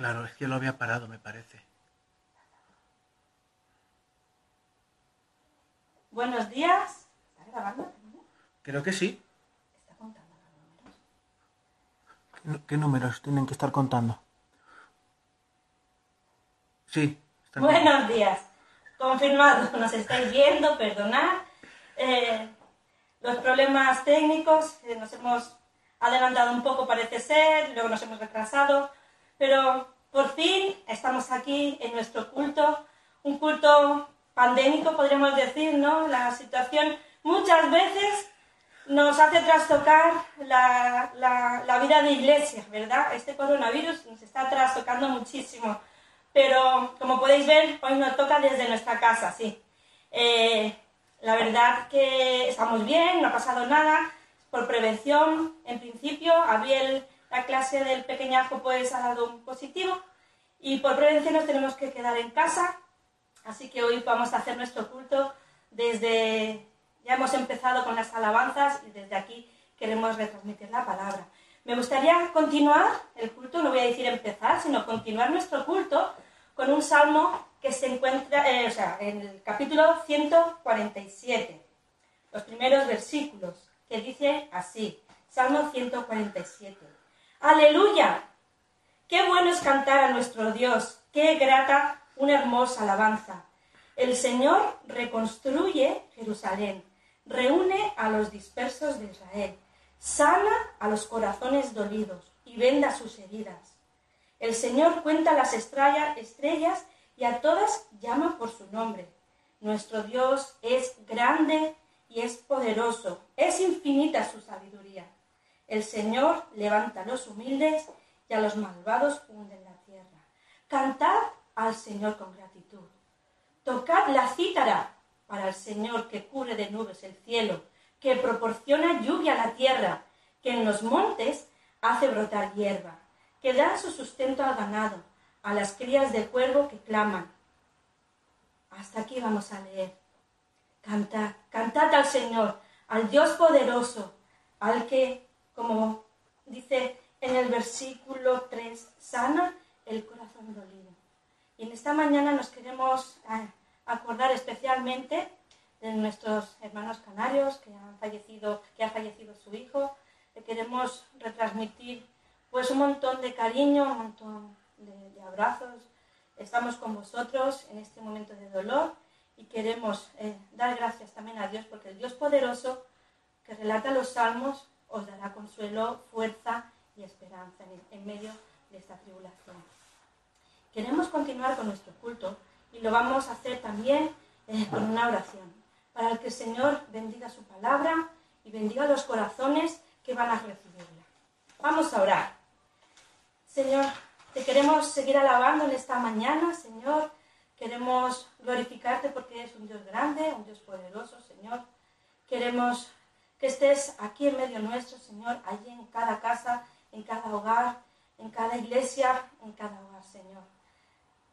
Claro, es que lo había parado, me parece. Buenos días. ¿Está grabando? Creo que sí. ¿Está contando los números? ¿Qué, números tienen que estar contando? Sí. están Buenos días. Confirmado, nos estáis viendo, perdonad. Eh, los problemas técnicos, eh, nos hemos adelantado un poco parece ser, luego nos hemos retrasado, pero por fin estamos aquí en nuestro culto, un culto pandémico podríamos decir, ¿no? La situación muchas veces nos hace trastocar la, la- la vida de iglesia, ¿verdad? Este coronavirus nos está trastocando muchísimo. Pero como podéis ver, hoy nos toca desde nuestra casa, sí. Eh, la verdad que estamos bien, no ha pasado nada. Por prevención, en principio, Abiel, la clase del pequeñajo, pues ha dado un positivo. Y por prevención nos tenemos que quedar en casa. Así que hoy vamos a hacer nuestro culto desde... Ya hemos empezado con las alabanzas y desde aquí queremos retransmitir la palabra. Me gustaría continuar el culto, no voy a decir empezar, sino continuar nuestro culto con un salmo que se encuentra eh, o sea, en el capítulo 147, los primeros versículos, que dice así, Salmo 147. Aleluya, Qué bueno es cantar a nuestro Dios, qué grata una hermosa alabanza. El Señor reconstruye Jerusalén, reúne a los dispersos de Israel, sana a los corazones dolidos y venda sus heridas. El Señor cuenta las estrella- estrellas y a todas llama por su nombre. Nuestro Dios es grande y es poderoso, es infinita su sabiduría. El Señor levanta a los humildes y a los malvados hunde en la tierra. Cantad al Señor con gratitud. Tocad la cítara para el Señor que cubre de nubes el cielo, que proporciona lluvia a la tierra, que en los montes hace brotar hierba, que da su sustento al ganado, a las crías de cuervo que claman. Hasta aquí vamos a leer. Cantad, cantad al Señor, al Dios poderoso, al que, como dice en el versículo 3, sana el corazón dolido. Y en esta mañana nos queremos eh, acordar especialmente de nuestros hermanos canarios que han fallecido, que ha fallecido su hijo. Le queremos retransmitir pues un montón de cariño, un montón de, de abrazos. Estamos con vosotros en este momento de dolor y queremos eh, dar gracias también a Dios porque el Dios poderoso que relata los salmos os dará consuelo, fuerza y esperanza en, medio de esta tribulación. Queremos continuar con nuestro culto y lo vamos a hacer también eh, con una oración para que el Señor bendiga su palabra y bendiga los corazones que van a recibirla. Vamos a orar. Señor, te queremos seguir alabando en esta mañana, Señor. Queremos glorificarte porque eres un Dios grande, un Dios poderoso, Señor. Queremos que estés aquí en medio nuestro, Señor, allí en cada casa, en cada hogar, en cada iglesia, en cada hogar, Señor.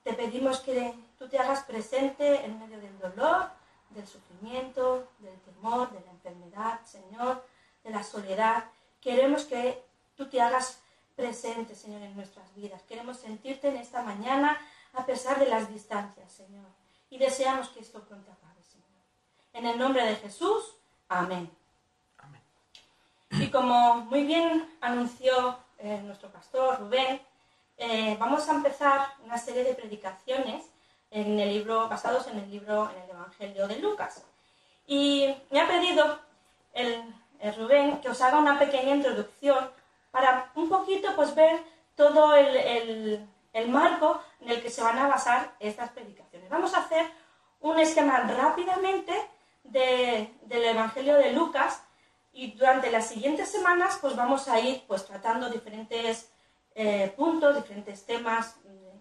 Te pedimos que tú te hagas presente en medio del dolor, del sufrimiento, del temor, de la enfermedad, Señor, de la soledad. Queremos que tú te hagas presente, Señor, en nuestras vidas. Queremos sentirte en esta mañana a pesar de las distancias, Señor. Y deseamos que esto pronto acabe, Señor. En el nombre de Jesús, amén. Amén. Y como muy bien anunció eh, nuestro pastor Rubén, eh, vamos a empezar una serie de predicaciones en el libro, basados en el libro, en el Evangelio de Lucas. Y me ha pedido el, Rubén que os haga una pequeña introducción para un poquito pues ver todo el, el- el marco en el que se van a basar estas predicaciones. Vamos a hacer un esquema rápidamente de- del Evangelio de Lucas y durante las siguientes semanas pues vamos a ir pues tratando diferentes eh, puntos, diferentes temas eh,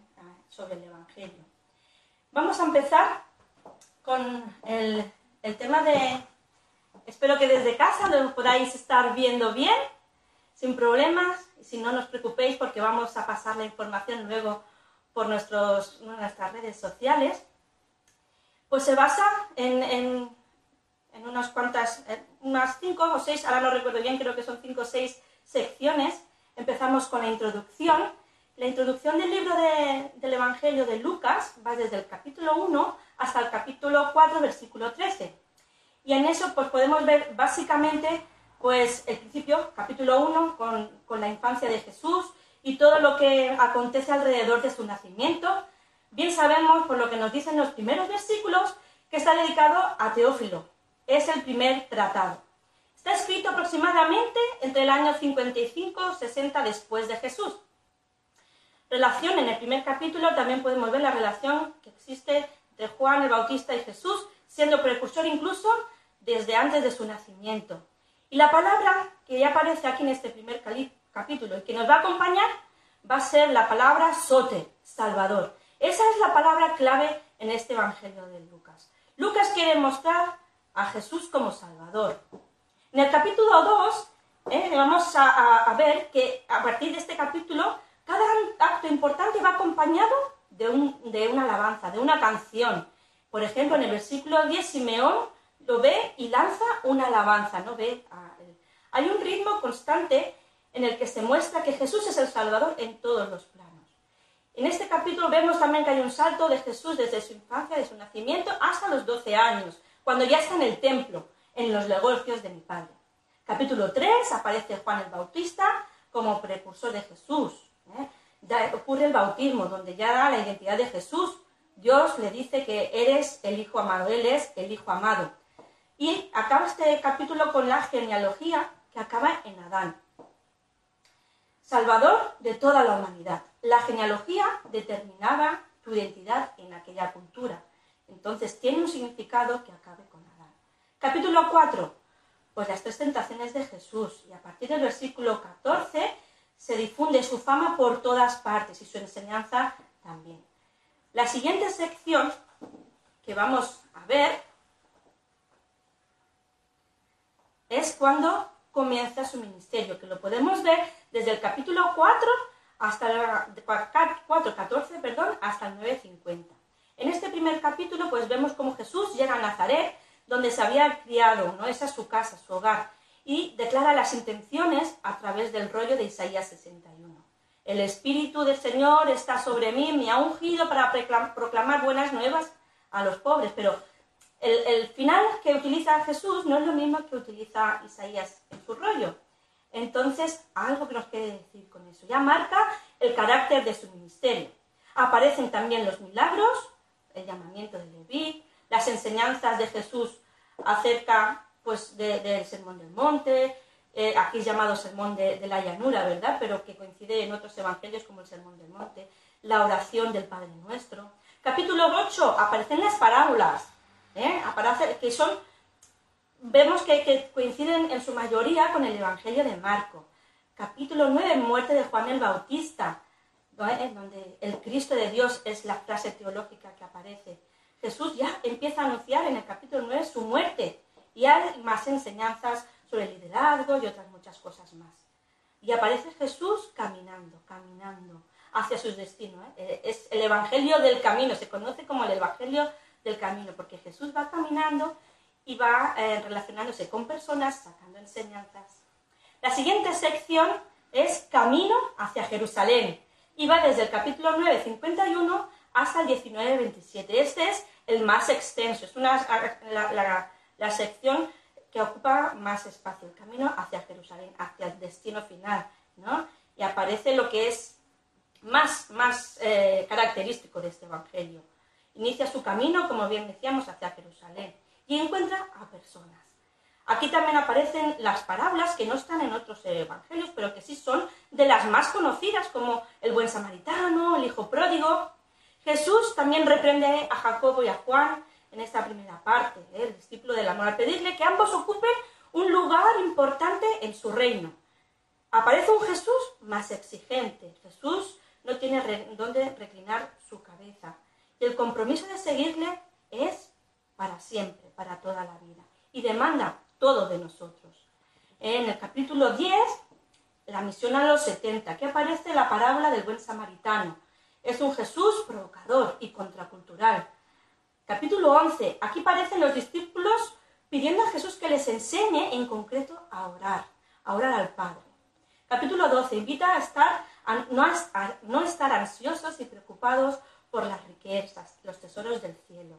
sobre el Evangelio. Vamos a empezar con el, el tema de, espero que desde casa lo podáis estar viendo bien, sin problemas, y si no, no os preocupéis porque vamos a pasar la información luego por nuestros, nuestras redes sociales. Pues se basa en- en unas cuantas, unas cinco o seis, ahora no recuerdo bien, creo que son cinco o seis secciones. Empezamos con la introducción La introducción del libro del Evangelio de Lucas va desde el capítulo 1 hasta el capítulo 4, versículo 13. Y en eso pues podemos ver básicamente pues el principio, capítulo 1, con, con la infancia de Jesús y todo lo que acontece alrededor de su nacimiento. Bien sabemos, por lo que nos dicen los primeros versículos, que está dedicado a Teófilo. Es el primer tratado. Está escrito aproximadamente entre el año 55 60 después de Jesús. Relación en el primer capítulo también podemos ver la relación que existe entre Juan el Bautista y Jesús, siendo precursor incluso desde antes de su nacimiento. Y la palabra que ya aparece aquí en este primer capítulo y que nos va a acompañar va a ser la palabra sote, Salvador. Esa es la palabra clave en este Evangelio de Lucas. Lucas quiere mostrar a Jesús como Salvador. En el capítulo 2 eh, vamos a, ver que a partir de este capítulo cada acto importante va acompañado de, de una alabanza, de una canción. Por ejemplo, en el versículo 10 Simeón lo ve y lanza una alabanza, ¿no? Ve Hay un ritmo constante en el que se muestra que Jesús es el Salvador en todos los planos. En este capítulo vemos también que hay un salto de Jesús desde su infancia, de su nacimiento, hasta los 12 años, cuando ya está en el templo, en los negocios de mi Padre. Capítulo 3 aparece Juan el Bautista como precursor de Jesús. ¿eh? Ocurre el bautismo, donde ya da la identidad de Jesús. Dios le dice que eres el Hijo amado, Él es el Hijo amado. Y acaba este capítulo con la genealogía que acaba en Adán. Salvador de toda la humanidad. La genealogía determinaba tu identidad en aquella cultura. Entonces tiene un significado que acabe con Adán. Capítulo 4. Pues las tres tentaciones de Jesús. Y a partir del versículo 14 se difunde su fama por todas partes y su enseñanza también. La siguiente sección que vamos a ver es cuando comienza su ministerio, que lo podemos ver desde el capítulo 4 hasta el 4.14, perdón, hasta el 9.50. En este primer capítulo pues vemos cómo Jesús llega a Nazaret, donde se había criado, ¿no? Esa es su casa, su hogar, y declara las intenciones a través del rollo de Isaías 61. El Espíritu del Señor está sobre mí, me ha ungido para proclamar buenas nuevas a los pobres, pero el, final que utiliza Jesús no es lo mismo que utiliza Isaías en su rollo. Entonces, algo que nos quiere decir con eso. Ya marca el carácter de su ministerio. Aparecen también los milagros, el llamamiento de Leví, las enseñanzas de Jesús acerca pues, del Sermón del Monte, eh, aquí llamado Sermón de, de, la Llanura, ¿verdad? Pero que coincide en otros evangelios como el Sermón del Monte, la oración del Padre Nuestro. Capítulo 8, aparecen las parábolas, ¿eh? que son, vemos que, coinciden en su mayoría con el Evangelio de Marco. Capítulo 9, muerte de Juan el Bautista, donde el Cristo de Dios es la frase teológica que aparece. Jesús ya empieza a anunciar en el capítulo 9 su muerte y hay más enseñanzas sobre liderazgo y otras muchas cosas más. Y aparece Jesús caminando, caminando hacia sus destinos. ¿eh? Es el Evangelio del Camino, se conoce como el Evangelio del camino, porque Jesús va caminando y va eh, relacionándose con personas, sacando enseñanzas. La siguiente sección es Camino hacia Jerusalén y va desde el capítulo 9, 51 hasta el 19, 27. Este es el más extenso, es una, la, la sección que ocupa más espacio, el camino hacia Jerusalén, hacia el destino final, ¿no? Y aparece lo que es más, más eh, característico de este Evangelio inicia su camino, como bien decíamos, hacia Jerusalén y encuentra a personas. Aquí también aparecen las parábolas que no están en otros evangelios, pero que sí son de las más conocidas, como el buen samaritano, el hijo pródigo. Jesús también reprende a Jacobo y a Juan en esta primera parte, ¿eh? el discípulo del amor, al pedirle que ambos ocupen un lugar importante en su reino. Aparece un Jesús más exigente. Jesús no tiene dónde reclinar su cabeza. Y el compromiso de seguirle es para siempre, para toda la vida. Y demanda todo de nosotros. En el capítulo 10, la misión a los 70, que aparece la parábola del buen samaritano. Es un Jesús provocador y contracultural. Capítulo 11, aquí aparecen los discípulos pidiendo a Jesús que les enseñe en concreto a orar, a orar al Padre. Capítulo 12, invita a estar no estar ansiosos y preocupados por las riquezas, los tesoros del cielo.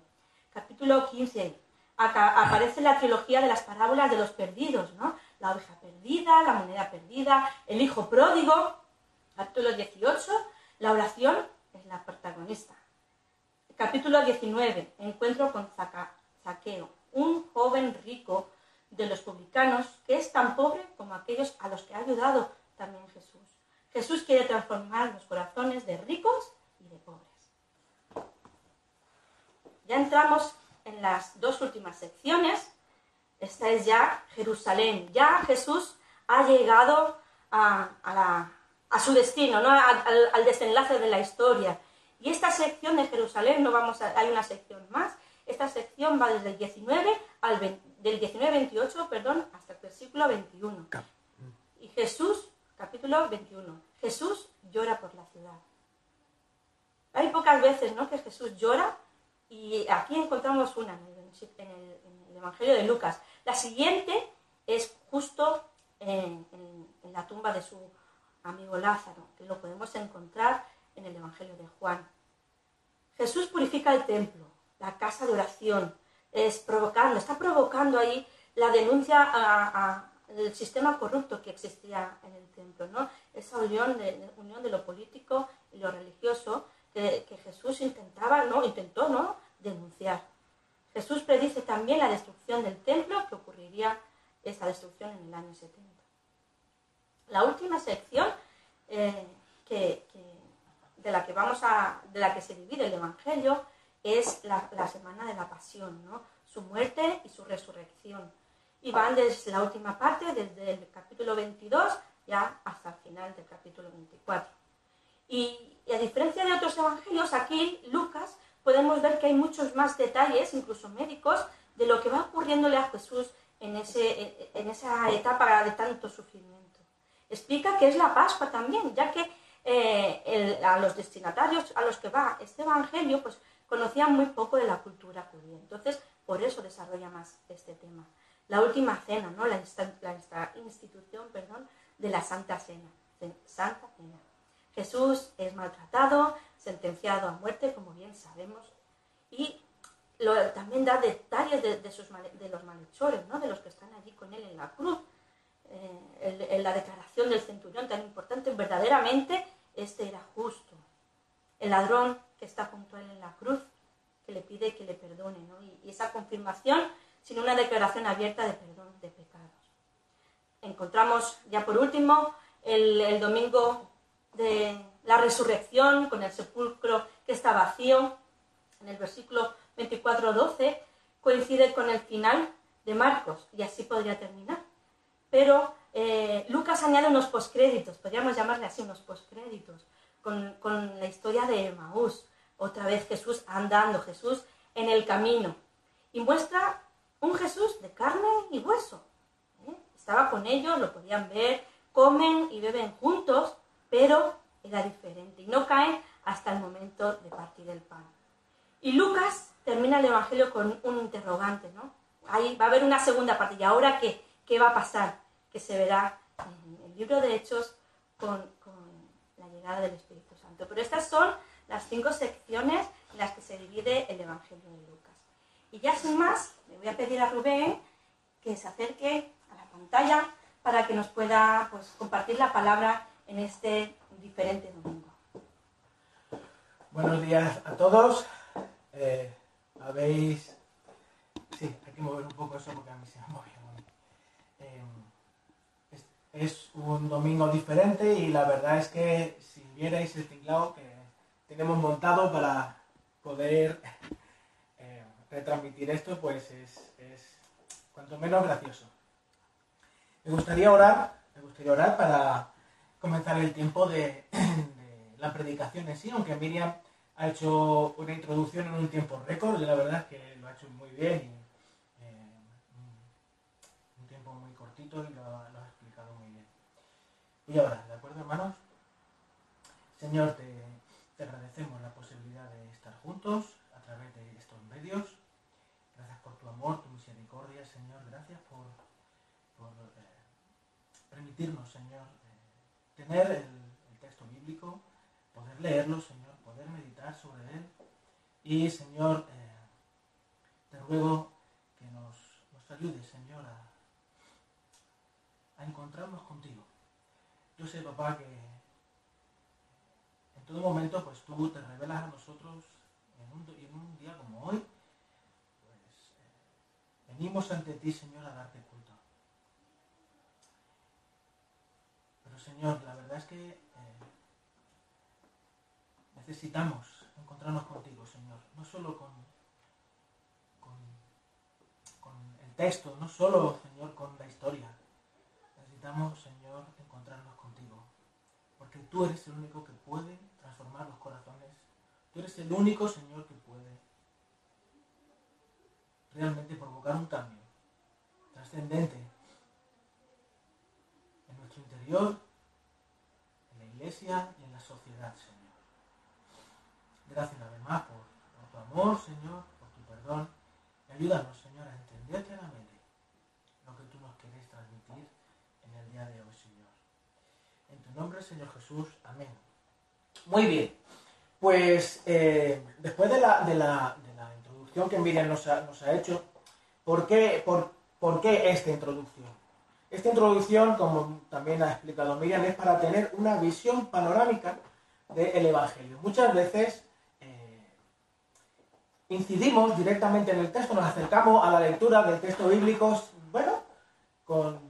Capítulo 15. Aparece la trilogía de las parábolas de los perdidos, ¿no? La oveja perdida, la moneda perdida, el hijo pródigo. Capítulo 18. La oración es la protagonista. Capítulo 19. Encuentro con Zaqueo, un joven rico de los publicanos que es tan pobre como aquellos a los que ha ayudado también Jesús. Jesús quiere transformar los corazones de ricos y de pobres. Ya entramos en las dos últimas secciones. Esta es ya Jerusalén. Ya Jesús ha llegado a, su destino, ¿no? al, desenlace de la historia. Y esta sección de Jerusalén, no vamos a, hay una sección más, esta sección va desde el 19 al del 19-28, perdón, hasta el versículo 21. Y Jesús, capítulo 21, Jesús llora por la ciudad. Hay pocas veces, ¿no? Que Jesús llora y aquí encontramos una en el, Evangelio de Lucas. La siguiente es justo en, la tumba de su amigo Lázaro, que lo podemos encontrar en el Evangelio de Juan. Jesús purifica el templo, la casa de oración, es provocando, está provocando ahí la denuncia al sistema corrupto que existía en el templo, ¿no? Esa unión de, unión de lo político y lo religioso que, Jesús intentaba, ¿no? Intentó, ¿no? Denunciar. Jesús predice también la destrucción del templo, que ocurriría esa destrucción en el año 70. La última sección eh, de la que vamos a, de la que se divide el Evangelio es la, semana de la pasión, ¿no? su muerte y su resurrección. Y van desde la última parte, desde el capítulo 22 ya hasta el final del capítulo 24. Y, a diferencia de otros evangelios, aquí Lucas podemos ver que hay muchos más detalles, incluso médicos, de lo que va ocurriéndole a Jesús en, ese, en esa etapa de tanto sufrimiento. Explica que es la Pascua también, ya que eh, a los destinatarios a los que va este evangelio, pues conocían muy poco de la cultura judía. Entonces, por eso desarrolla más este tema. La última cena, ¿no? la, la institución perdón, de la Santa Cena. Santa Cena. Jesús es maltratado, sentenciado a muerte, como bien sabemos, y también da detalles de, los malhechores, ¿no? de los que están allí con él en la cruz. Eh, en la declaración del centurión tan importante, verdaderamente este era justo. El ladrón que está junto a él en la cruz, que le pide que le perdone, y, esa confirmación sin una declaración abierta de perdón de pecados. Encontramos ya por último el, el domingo de la resurrección, con el sepulcro que está vacío, en el versículo 24-12, coincide con el final de Marcos, y así podría terminar. Pero eh, Lucas añade unos poscréditos, podríamos llamarle así unos poscréditos, con, con, la historia de Maús, otra vez Jesús andando, Jesús en el camino, y muestra un Jesús de carne y hueso. ¿eh? Estaba con ellos, lo podían ver, comen y beben juntos, pero era diferente y no caen hasta el momento de partir el pan. Y Lucas termina el Evangelio con un interrogante, ¿no? Ahí va a haber una segunda parte. ¿Y ahora qué? ¿Qué va a pasar? Que se verá en el libro de Hechos con, la llegada del Espíritu Santo. Pero estas son las cinco secciones en las que se divide el Evangelio de Lucas. Y ya sin más, le voy a pedir a Rubén que se acerque a la pantalla para que nos pueda pues, compartir la palabra en este diferente domingo. Buenos días a todos. Eh, habéis... Sí, hay que mover un poco eso porque a mí se me movió. Eh, es, un domingo diferente y la verdad es que si vierais el tinglado que tenemos montado para poder eh, retransmitir esto, pues es, es cuanto menos gracioso. Me gustaría orar, me gustaría orar para comenzar el tiempo de, la predicación en sí, aunque Miriam ha hecho una introducción en un tiempo récord, la verdad es que lo ha hecho muy bien y eh, un tiempo muy cortito y lo, lo, ha explicado muy bien. Y ahora, ¿de acuerdo hermanos? Señor, te, te agradecemos la posibilidad de estar juntos a través de estos medios. Gracias por tu amor, tu misericordia, Señor. Gracias por, por eh, permitirnos, tener el, texto bíblico, poder leerlo, Señor, poder meditar sobre él. Y, Señor, eh, te ruego que nos, nos ayudes, Señor, a, encontrarnos contigo. Yo sé, papá, que en todo momento, pues tú te revelas a nosotros en un, día como hoy, pues eh, venimos ante ti, Señor, a darte culto. Pero, Señor, la verdad es que eh, necesitamos encontrarnos contigo, Señor, no solo con, el texto, no solo, Señor, con la historia. Necesitamos, Señor, encontrarnos contigo, porque tú eres el único que puede transformar los corazones. Tú eres el único, Señor, que puede realmente provocar un cambio trascendente en nuestro interior, iglesia y en la sociedad, Señor. Gracias una vez más por, tu amor, Señor, por tu perdón. Ayúdanos, Señor, a entender claramente lo que tú nos quieres transmitir en el día de hoy, Señor. En tu nombre, Señor Jesús. Amén. Muy bien. Pues eh, después de la, de, la, de la, introducción que Miriam nos ha, nos ha hecho, ¿por qué, por, ¿por qué esta introducción? Esta introducción, como también ha explicado Miriam, es para tener una visión panorámica del Evangelio. Muchas veces eh, incidimos directamente en el texto, nos acercamos a la lectura del texto bíblico, bueno, con,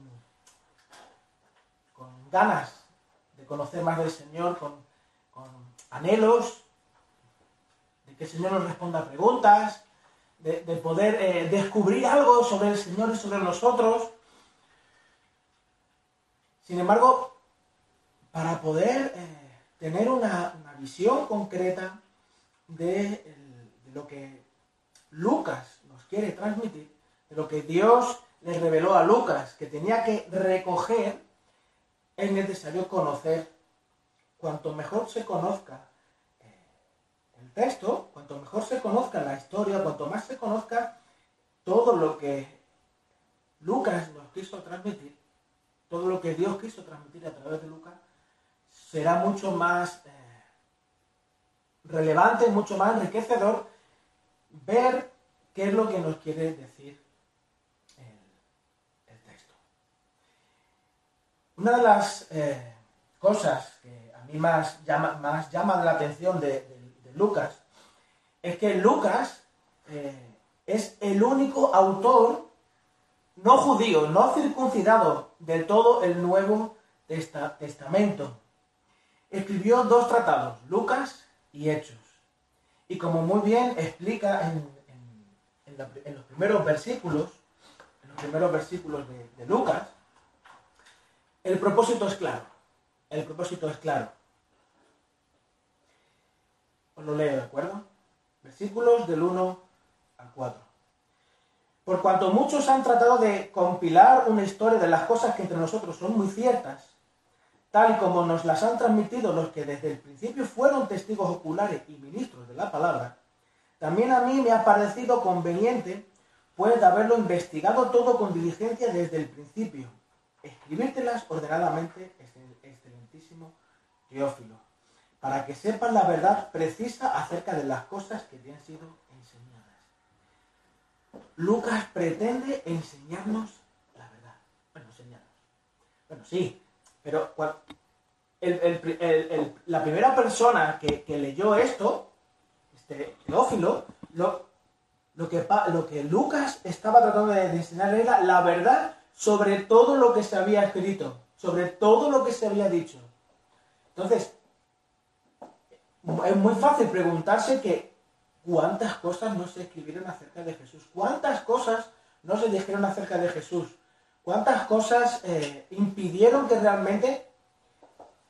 ganas de conocer más del Señor, con, anhelos de que el Señor nos responda preguntas, de, de poder eh, descubrir algo sobre el Señor y sobre nosotros. Sin embargo, para poder eh, tener una, visión concreta de, de, lo que Lucas nos quiere transmitir, de lo que Dios le reveló a Lucas, que tenía que recoger, es necesario conocer. Cuanto mejor se conozca eh, el texto, cuanto mejor se conozca la historia, cuanto más se conozca todo lo que Lucas nos quiso transmitir, todo lo que Dios quiso transmitir a través de Lucas, será mucho más eh, relevante, mucho más enriquecedor ver qué es lo que nos quiere decir el, texto. Una de las eh, cosas que a mí más, llama, más llaman la atención de Lucas es que Lucas eh, es el único autor no judío, no circuncidado del todo el Nuevo Testa Testamento. Escribió dos tratados, Lucas y Hechos. Y como muy bien explica en los primeros versículos, en los primeros versículos de, de Lucas, el propósito es claro. El propósito es claro. Os lo leo, ¿de acuerdo? Versículos del 1 al 4. Por cuanto muchos han tratado de compilar una historia de las cosas que entre nosotros son muy ciertas, tal y como nos las han transmitido los que desde el principio fueron testigos oculares y ministros de la palabra, también a mí me ha parecido conveniente, pues de haberlo investigado todo con diligencia desde el principio, escribírtelas ordenadamente, excelentísimo Teófilo, para que sepas la verdad precisa acerca de las cosas que te han sido. Lucas pretende enseñarnos la verdad. Bueno, sí, pero el, la primera persona que, leyó esto, este Teófilo, lo, lo, que, lo que Lucas estaba tratando de enseñar era la verdad sobre todo lo que se había escrito, sobre todo lo que se había dicho. Entonces, es muy fácil preguntarse que cuántas cosas no se escribieron acerca de Jesús, cuántas cosas no se dijeron acerca de Jesús, cuántas cosas eh, impidieron que realmente,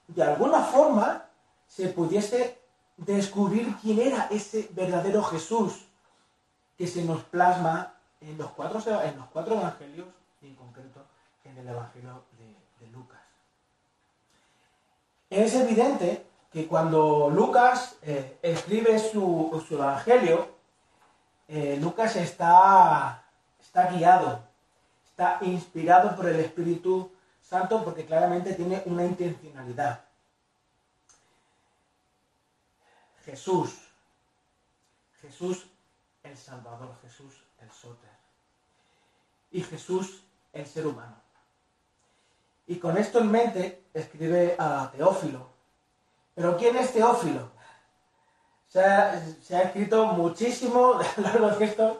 de alguna forma, se pudiese descubrir quién era ese verdadero Jesús que se nos plasma en los cuatro, en los cuatro evangelios y en concreto en el evangelio de, de Lucas. Es evidente que cuando Lucas eh, escribe su, su evangelio, eh, Lucas está, está guiado, está inspirado por el Espíritu Santo porque claramente tiene una intencionalidad. Jesús. Jesús el Salvador, Jesús el Soter. Y Jesús el ser humano. Y con esto en mente escribe a Teófilo. Pero ¿quién es Teófilo? Se ha, escrito muchísimo a lo largo de estos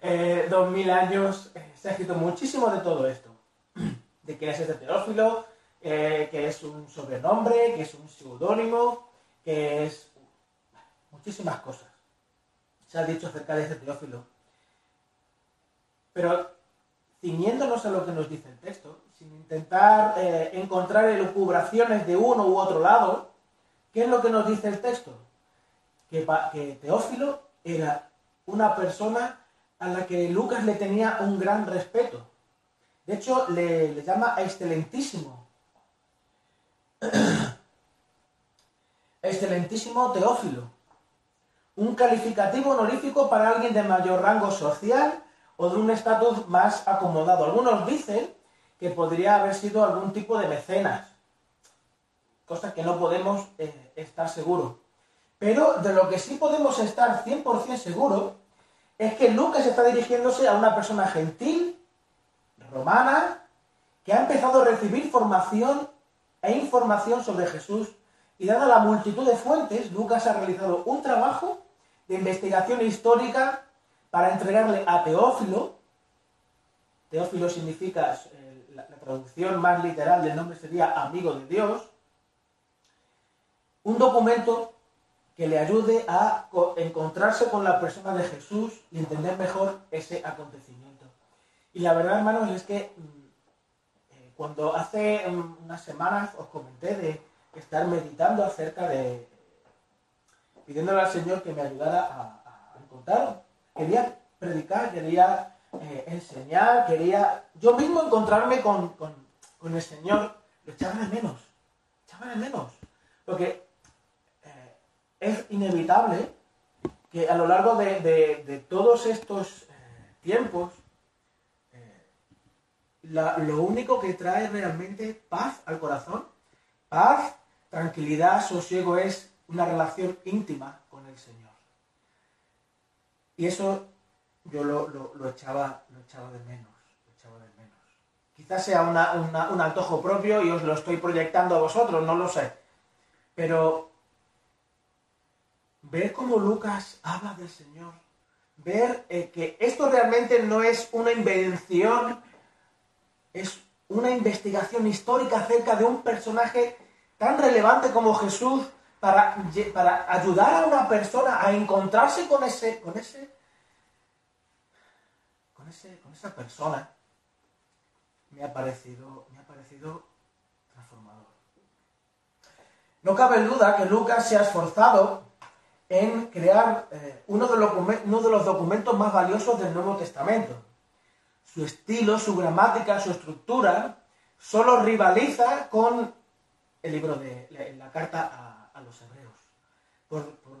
eh, dos mil años, eh, se ha escrito muchísimo de todo esto. De quién es este Teófilo, eh, que es un sobrenombre, que es un seudónimo, que es muchísimas cosas. Se ha dicho acerca de este Teófilo. Pero ciñéndonos a lo que nos dice el texto, sin intentar eh, encontrar elucubraciones de uno u otro lado, ¿qué es lo que nos dice el texto? Que, Teófilo era una persona a la que Lucas le tenía un gran respeto. De hecho, le, le llama excelentísimo Excelentísimo Teófilo. Un calificativo honorífico para alguien de mayor rango social o de un estatus más acomodado. Algunos dicen que podría haber sido algún tipo de mecenas, cosa que no podemos eh, estar seguros. Pero de lo que sí podemos estar 100% seguros es que Lucas está dirigiéndose a una persona gentil, romana, que ha empezado a recibir formación e información sobre Jesús. Y dada la multitud de fuentes, Lucas ha realizado un trabajo de investigación histórica para entregarle a Teófilo, Teófilo significa, eh, la, traducción más literal del nombre sería amigo de Dios, un documento que le ayude a encontrarse con la persona de Jesús y entender mejor ese acontecimiento. Y la verdad, hermanos, es que mm, cuando hace unas semanas os comenté de estar meditando acerca de, pidiéndole al Señor que me ayudara a, encontrar, quería predicar, quería eh, enseñar, quería yo mismo encontrarme con, el Señor, lo echaba de menos, echaba de menos, porque eh, es inevitable que a lo largo de, todos estos eh, tiempos lo único que trae realmente paz al corazón, paz, tranquilidad, sosiego es una relación íntima con el Señor. Y eso yo lo, echaba, lo echaba de menos. echaba de menos. Quizás sea un antojo propio y os lo estoy proyectando a vosotros, no lo sé. Pero ver cómo Lucas habla del Señor, ver eh, que esto realmente no es una invención es una investigación histórica acerca de un personaje tan relevante como Jesús para, ayudar a una persona a encontrarse con ese, con ese, con ese, con esa persona, me ha parecido, me ha parecido transformador. No cabe duda que Lucas se ha esforzado en crear eh, uno, de los, uno de los documentos más valiosos del Nuevo Testamento su estilo, su gramática, su estructura, solo rivaliza con el libro de la, carta a, los hebreos. Por, por,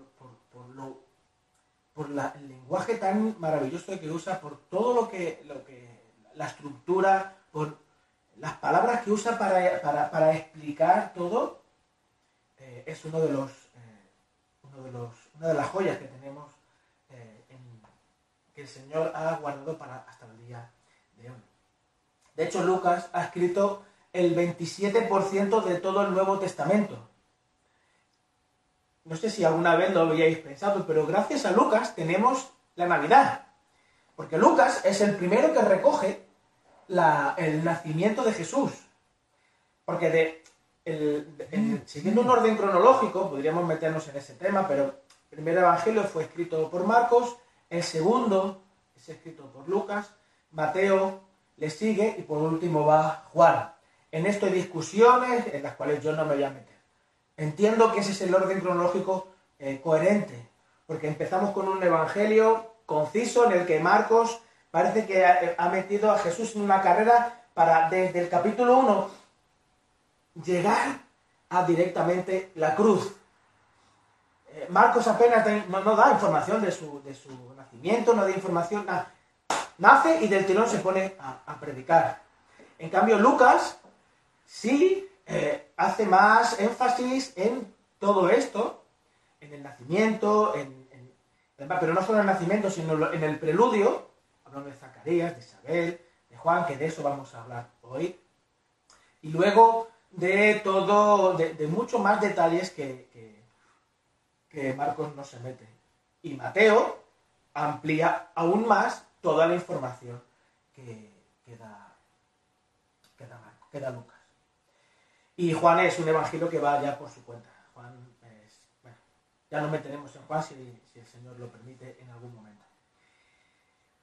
el lenguaje tan maravilloso que usa, por todo lo que, lo que la estructura, por las palabras que usa para, explicar todo, eh, es uno de los, eh, uno de los, una de las joyas que tenemos eh, que el Señor ha guardado para hasta el día de hecho, Lucas ha escrito el 27% de todo el Nuevo Testamento. No sé si alguna vez lo habíais pensado, pero gracias a Lucas tenemos la Navidad. Porque Lucas es el primero que recoge el nacimiento de Jesús. Porque de, siguiendo un orden cronológico, podríamos meternos en ese tema, pero el primer evangelio fue escrito por Marcos, el segundo es escrito por Lucas, Mateo, le sigue y por último va Juan. En esto hay discusiones en las cuales yo no me voy a meter. Entiendo que ese es el orden cronológico eh, coherente, porque empezamos con un evangelio conciso en el que Marcos parece que ha, metido a Jesús en una carrera para desde el capítulo 1 llegar a directamente la cruz. Eh, Marcos apenas no, da información de su, de su nacimiento, no da información, nace y del tirón se pone a, predicar. En cambio, Lucas sí eh, hace más énfasis en todo esto, en el nacimiento, en, pero no solo en el nacimiento, sino en el preludio, hablando de Zacarías, de Isabel, de Juan, que de eso vamos a hablar hoy. Y luego de todo, de, de muchos más detalles que, que, Marcos no se mete. Y Mateo amplía aún más toda la información que, da, que da Lucas. Y Juan es un evangelio que va ya por su cuenta. Juan bueno, ya nos meteremos en Juan si, si el Señor lo permite en algún momento.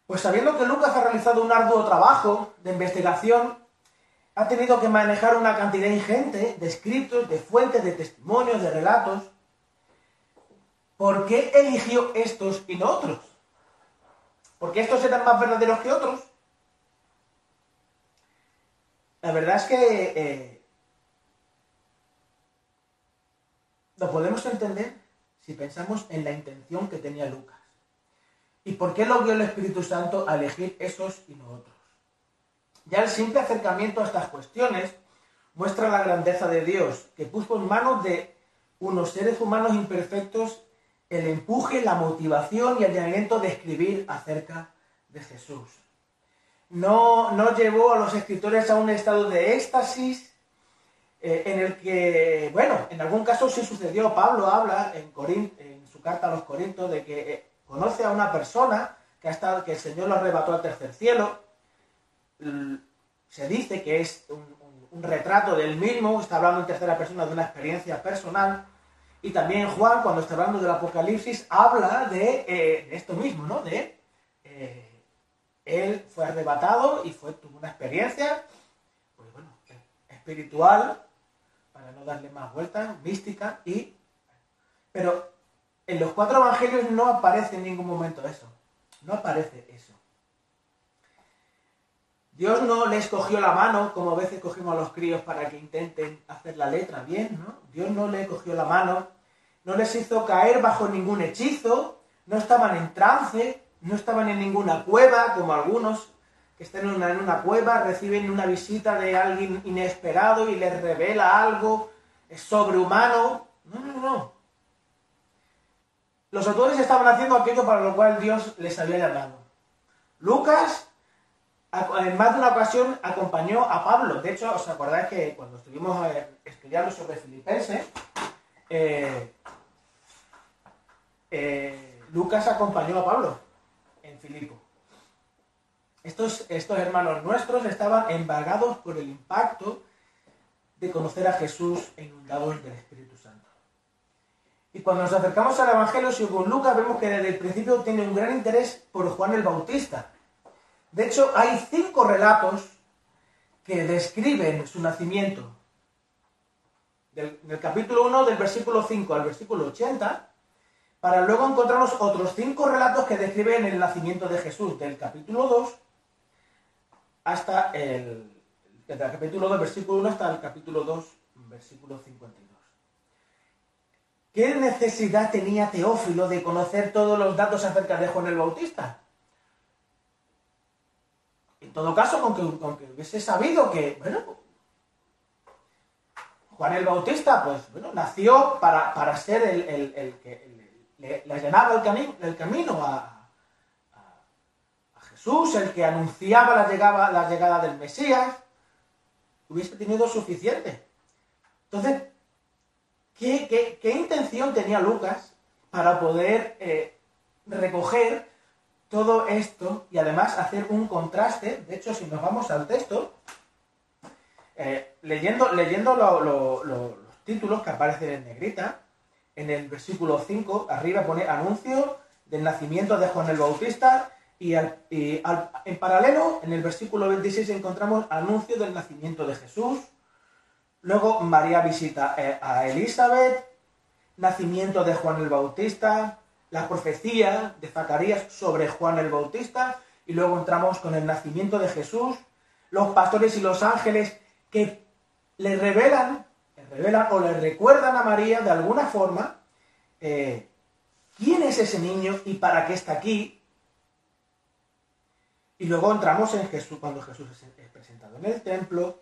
Pues sabiendo que Lucas ha realizado un arduo trabajo de investigación, ha tenido que manejar una cantidad ingente de escritos, de fuentes, de testimonios, de relatos. ¿Por qué eligió estos y no otros? ¿Porque estos eran más verdaderos que otros? La verdad es que eh, lo podemos entender si pensamos en la intención que tenía Lucas. ¿Y por qué lo vio el Espíritu Santo a elegir esos y no otros? Ya el simple acercamiento a estas cuestiones muestra la grandeza de Dios, que puso en manos de unos seres humanos imperfectos el empuje, la motivación y el llamamiento de escribir acerca de Jesús. No, no llevó a los escritores a un estado de éxtasis eh, en el que, bueno, en algún caso sí sucedió. Pablo habla en, su carta a los Corintios de que eh, conoce a una persona que, ha estado, que el Señor lo arrebató al tercer cielo. Se dice que es un, retrato del mismo, está hablando en tercera persona de una experiencia personal. Y también Juan, cuando está hablando del Apocalipsis, habla de, eh, esto mismo, ¿no? De eh, él fue arrebatado y fue, tuvo una experiencia, pues bueno, espiritual, para no darle más vueltas, mística, y. Pero en los cuatro evangelios no aparece en ningún momento eso. No aparece eso. Dios no les cogió la mano, como a veces cogemos a los críos para que intenten hacer la letra bien, ¿no? Dios no les cogió la mano, no les hizo caer bajo ningún hechizo, no estaban en trance, no estaban en ninguna cueva, como algunos que están en una, en una cueva, reciben una visita de alguien inesperado y les revela algo sobrehumano. No, no, no. Los autores estaban haciendo aquello para lo cual Dios les había llamado. Lucas, en más de una ocasión, acompañó a Pablo. De hecho, os acordáis que cuando estuvimos eh, estudiando sobre Filipenses, eh, eh, Lucas acompañó a Pablo en Filipo. Estos, estos hermanos nuestros estaban embargados por el impacto de conocer a Jesús inundados del Espíritu Santo. Y cuando nos acercamos al Evangelio, según Lucas, vemos que desde el principio tiene un gran interés por Juan el Bautista. De hecho, hay cinco relatos que describen su nacimiento. Del, del capítulo 1, del versículo 5 al versículo 80, para luego encontrarnos otros cinco relatos que describen el nacimiento de Jesús, del capítulo 2 hasta el, desde el capítulo 2, versículo 1 hasta el capítulo 2, versículo 52. ¿Qué necesidad tenía Teófilo de conocer todos los datos acerca de Juan el Bautista? En todo caso, con que, hubiese sabido que, bueno, Juan el Bautista, pues, bueno, nació para, ser el, que le, llenaba el, camino a, Jesús, el que anunciaba la llegada, la llegada del Mesías, hubiese tenido suficiente. Entonces, ¿Qué, intención tenía Lucas para poder eh, recoger todo esto y además hacer un contraste? De hecho, si nos vamos al texto, eh, leyendo, los títulos que aparecen en negrita, en el versículo 5, arriba pone anuncio del nacimiento de Juan el Bautista y, en paralelo, en el versículo 26 encontramos anuncio del nacimiento de Jesús, Luego María visita eh, a Elizabeth, nacimiento de Juan el Bautista, la profecía de Zacarías sobre Juan el Bautista, y luego entramos con el nacimiento de Jesús, los pastores y los ángeles que le revelan, le revelan o le recuerdan a María de alguna forma eh, quién es ese niño y para qué está aquí. Y luego entramos en Jesús, cuando Jesús es presentado en el templo,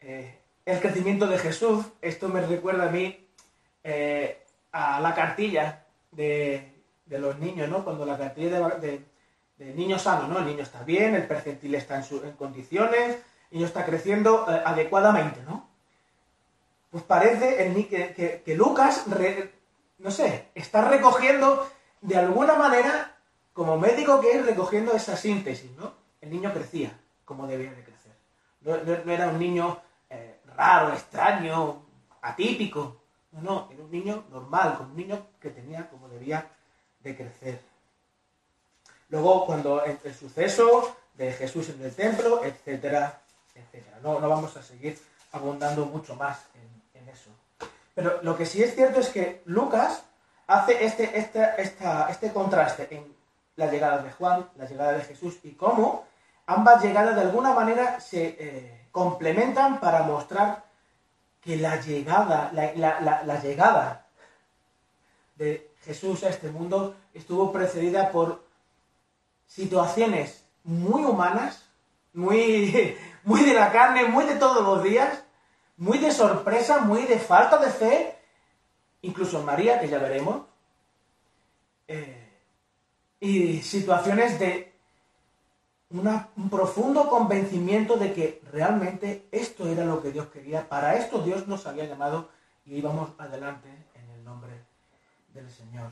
eh, el crecimiento de Jesús. Esto me recuerda a mí eh, a la cartilla de, de los niños, ¿no? Cuando la cartilla de, de, de niño sano, ¿no? El niño está bien, el percentil está en, su, condiciones, el niño está creciendo eh, adecuadamente, ¿no? Pues parece que, Lucas, no sé, está recogiendo de alguna manera, como médico que es, recogiendo esa síntesis, ¿no? El niño crecía como debía de crecer. No, era un niño eh, raro, extraño, atípico. No, no, era un niño normal, un niño que tenía como debía de crecer. Luego, cuando el, el suceso de Jesús en el templo, etcétera, etcétera. No, no vamos a seguir abundando mucho más en, eso. Pero lo que sí es cierto es que Lucas hace este, esta, este contraste en la llegada de Juan, la llegada de Jesús y cómo ambas llegadas de alguna manera se eh, complementan para mostrar que la llegada, la, la, la, llegada de Jesús a este mundo estuvo precedida por situaciones muy humanas, muy, muy de la carne, muy de todos los días, muy de sorpresa, muy de falta de fe, incluso María, que ya veremos, eh, y situaciones de un profundo convencimiento de que realmente esto era lo que Dios quería, para esto Dios nos había llamado y íbamos adelante. en del Señor.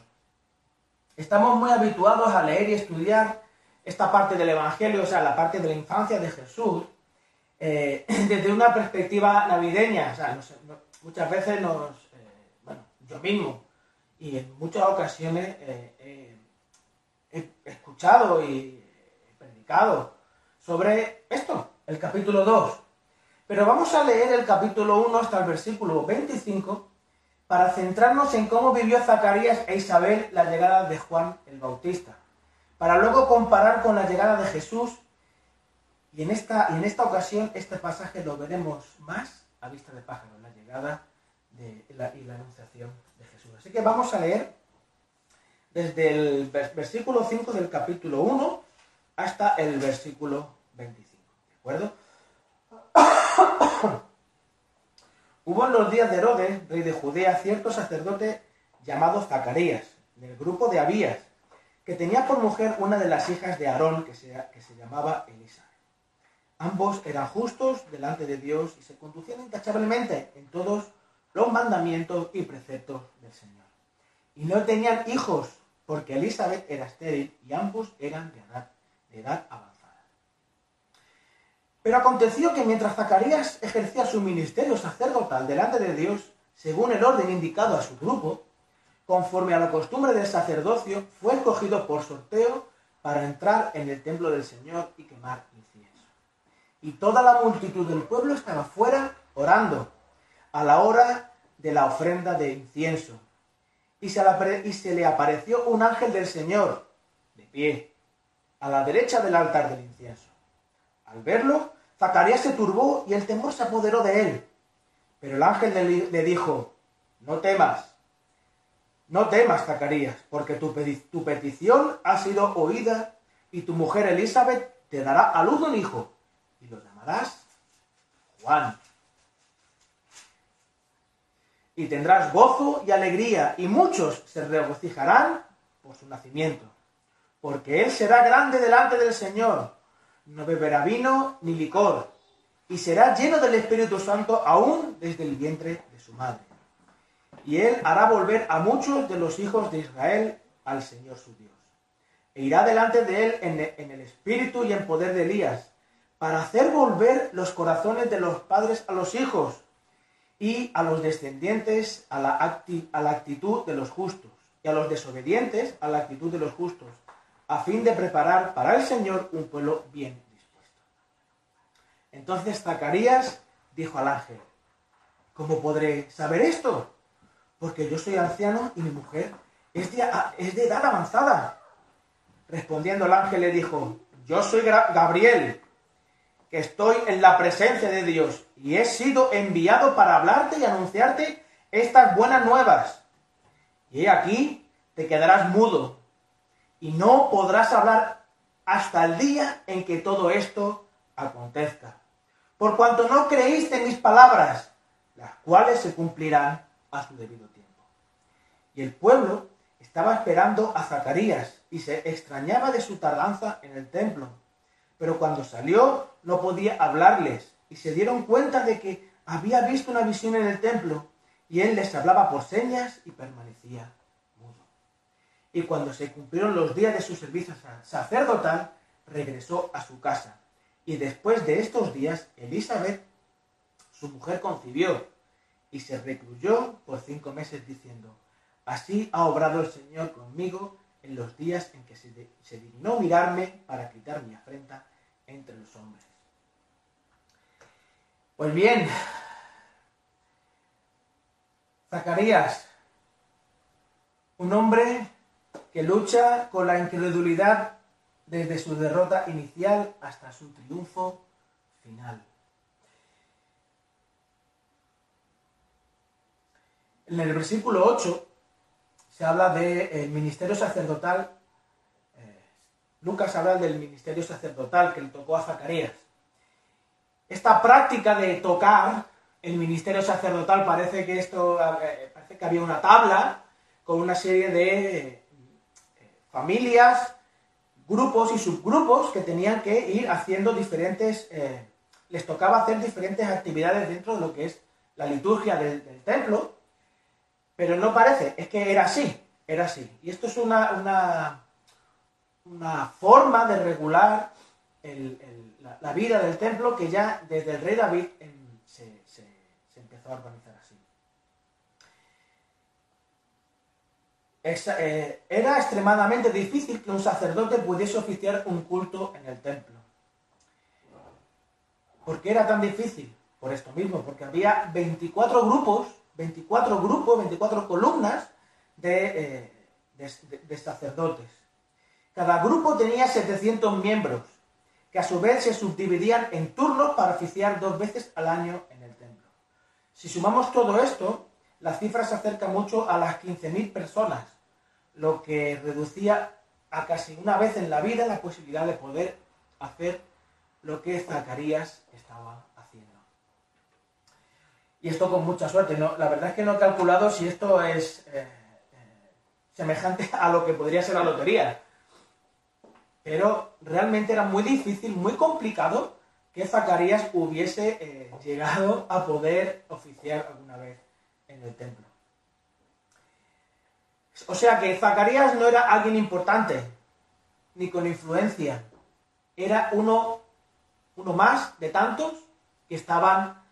Estamos muy habituados a leer y estudiar esta parte del Evangelio, o sea, la parte de la infancia de Jesús, eh, desde una perspectiva navideña. Muchas veces nos, eh, bueno, yo mismo, y en muchas ocasiones eh, he escuchado y predicado sobre esto, el capítulo 2. Pero vamos a leer el capítulo 1 hasta el versículo 25 para centrarnos en cómo vivió Zacarías e Isabel la llegada de Juan el Bautista, para luego comparar con la llegada de Jesús y en esta, en esta ocasión este pasaje lo veremos más a vista de pájaro, la llegada y la anunciación de Jesús. Así que vamos a leer desde el versículo 5 del capítulo 1 hasta el versículo 25. ¿De acuerdo? Hubo en los días de Herodes, rey de Judea, cierto sacerdote llamado Zacarías, del grupo de Abías, que tenía por mujer una de las hijas de Aarón, que se, llamaba Elisa. Ambos eran justos delante de Dios y se conducían intachablemente en todos los mandamientos y preceptos del Señor. Y no tenían hijos, porque Elizabeth era estéril y ambos eran de edad, de edad avanzada. Pero aconteció que mientras Zacarías ejercía su ministerio sacerdotal delante de Dios, según el orden indicado a su grupo, conforme a la costumbre del sacerdocio, fue escogido por sorteo para entrar en el templo del Señor y quemar incienso. Y toda la multitud del pueblo estaba fuera orando a la hora de la ofrenda de incienso. Y se, y se le apareció un ángel del Señor, de pie, a la derecha del altar del incienso. Al verlo, Zacarías se turbó y el temor se apoderó de él. Pero el ángel le, dijo, no temas, no temas, Zacarías, porque tu, tu, petición ha sido oída y tu mujer Elizabeth te dará a luz un hijo y lo llamarás Juan. Y tendrás gozo y alegría y muchos se regocijarán por su nacimiento, porque él será grande delante del Señor no beberá vino ni licor, y será lleno del Espíritu Santo aún desde el vientre de su madre. Y él hará volver a muchos de los hijos de Israel al Señor su Dios. E irá delante de él en, el espíritu y en poder de Elías, para hacer volver los corazones de los padres a los hijos y a los descendientes a la, acti a la actitud de los justos, y a los desobedientes a la actitud de los justos, a fin de preparar para el Señor un pueblo bien dispuesto. Entonces Zacarías dijo al ángel, ¿cómo podré saber esto? Porque yo soy anciano y mi mujer es de, es de edad avanzada. Respondiendo el ángel le dijo, yo soy Gabriel, que estoy en la presencia de Dios y he sido enviado para hablarte y anunciarte estas buenas nuevas. Y he aquí, te quedarás mudo y no podrás hablar hasta el día en que todo esto acontezca. Por cuanto no creíste en mis palabras, las cuales se cumplirán a su debido tiempo. y el pueblo estaba esperando a Zacarías y se extrañaba de su tardanza en el templo. Pero cuando salió no podía hablarles y se dieron cuenta de que había visto una visión en el templo y él les hablaba por señas y permanecía. Y cuando se cumplieron los días de su servicio sacerdotal, regresó a su casa. Y después de estos días, Elizabeth, su mujer, concibió y se recluyó por cinco meses diciendo, así ha obrado el Señor conmigo en los días en que se, se dignó mirarme para quitar mi afrenta entre los hombres. Pues bien, Zacarías, un hombre que lucha con la incredulidad desde su derrota inicial hasta su triunfo final. En el versículo 8 se habla del ministerio sacerdotal. Eh, Lucas habla del ministerio sacerdotal que le tocó a Zacarías. Esta práctica de tocar el ministerio sacerdotal parece que esto eh, parece que había una tabla con una serie de eh, familias, grupos y subgrupos que tenían que ir haciendo diferentes, les tocaba hacer diferentes actividades dentro de lo que es la liturgia del templo pero no parece, es que era así, era así. Y esto es una, una, una forma de regular la, vida del templo que ya desde el rey David se, empezó a organizar así. Eh, era extremadamente difícil que un sacerdote pudiese oficiar un culto en el templo. ¿Por qué era tan difícil? Por esto mismo, porque había 24 grupos 24 grupos, 24 columnas eh, de, sacerdotes. Cada grupo tenía 700 miembros, que a su vez se subdividían en turnos para oficiar dos veces al año en el templo. Si sumamos todo esto, la cifra se acerca mucho a las 15.000 personas, lo que reducía a casi una vez en la vida la posibilidad de poder hacer lo que Zacarías estaba y esto con mucha suerte. No, la verdad es que no he calculado si esto es eh, eh, semejante a lo que podría ser la lotería. Pero realmente era muy difícil, muy complicado que Zacarías hubiese eh, llegado a poder oficiar alguna vez en el templo. O sea que Zacarías no era alguien importante, ni con influencia. Era uno, uno más de tantos que estaban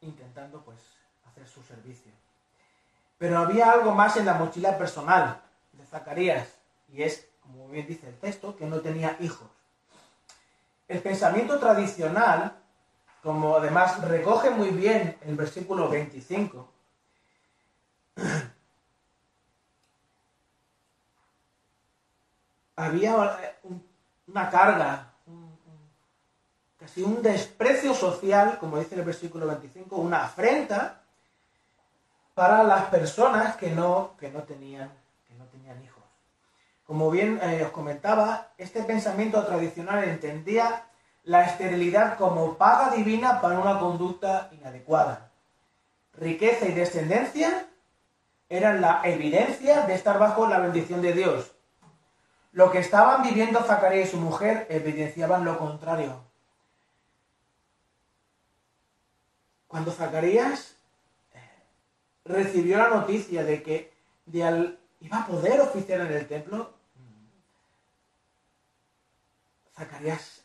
intentando pues hacer su servicio. Pero había algo más en la mochila personal de Zacarías, y es, como bien dice el texto, que no tenía hijos. El pensamiento tradicional, como además recoge muy bien el versículo 25, había una carga casi un desprecio social, como dice el versículo 25, una afrenta para las personas que no, que no, tenían, que no tenían hijos. Como bien eh, os comentaba, este pensamiento tradicional entendía la esterilidad como paga divina para una conducta inadecuada. Riqueza y descendencia eran la evidencia de estar bajo la bendición de Dios. Lo que estaban viviendo Zacarías y su mujer evidenciaban lo contrario. Cuando Zacarías eh, recibió la noticia de que iba a poder oficiar en el templo, Zacarías eh,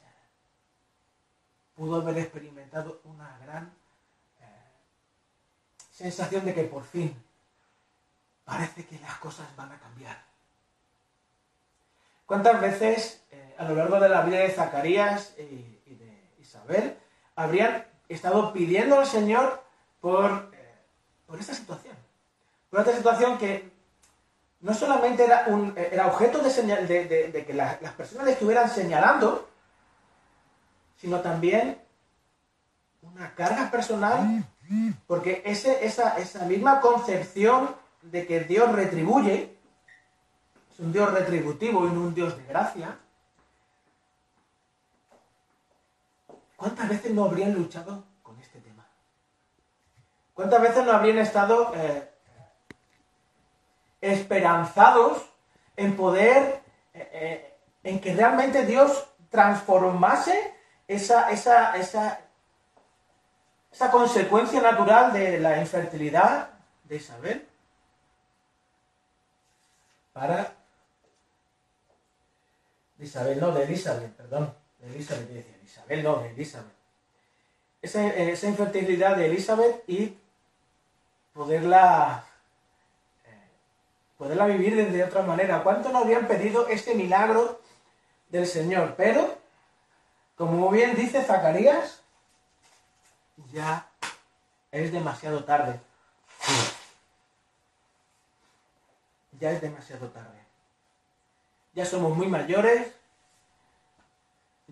pudo haber experimentado una gran eh, sensación de que por fin parece que las cosas van a cambiar. ¿Cuántas veces a lo largo de la vida de Zacarías y, y de Isabel habrían estado pidiendo al Señor por, eh, por esta situación. Por esta situación que no solamente era, un, eh, era objeto de, señal, de, que las personas le estuvieran señalando, sino también una carga personal, porque ese, esa, esa misma concepción de que Dios retribuye, es un Dios retributivo y no un Dios de gracia, ¿Cuántas veces no habrían luchado con este tema? ¿Cuántas veces no habrían estado eh, esperanzados en poder, eh, eh, en que realmente Dios transformase esa, esa, esa, esa consecuencia natural de la infertilidad de Isabel para Isabel, no, de Elizabeth, perdón, de Elizabeth, decía Isabel, no, de Elizabeth. Esa, esa infertilidad de Elizabeth y poderla poderla vivir de otra manera. ¿Cuánto no habrían pedido este milagro del Señor? Pero, como bien dice Zacarías, ya es demasiado tarde. Ya es demasiado tarde. Ya somos muy mayores.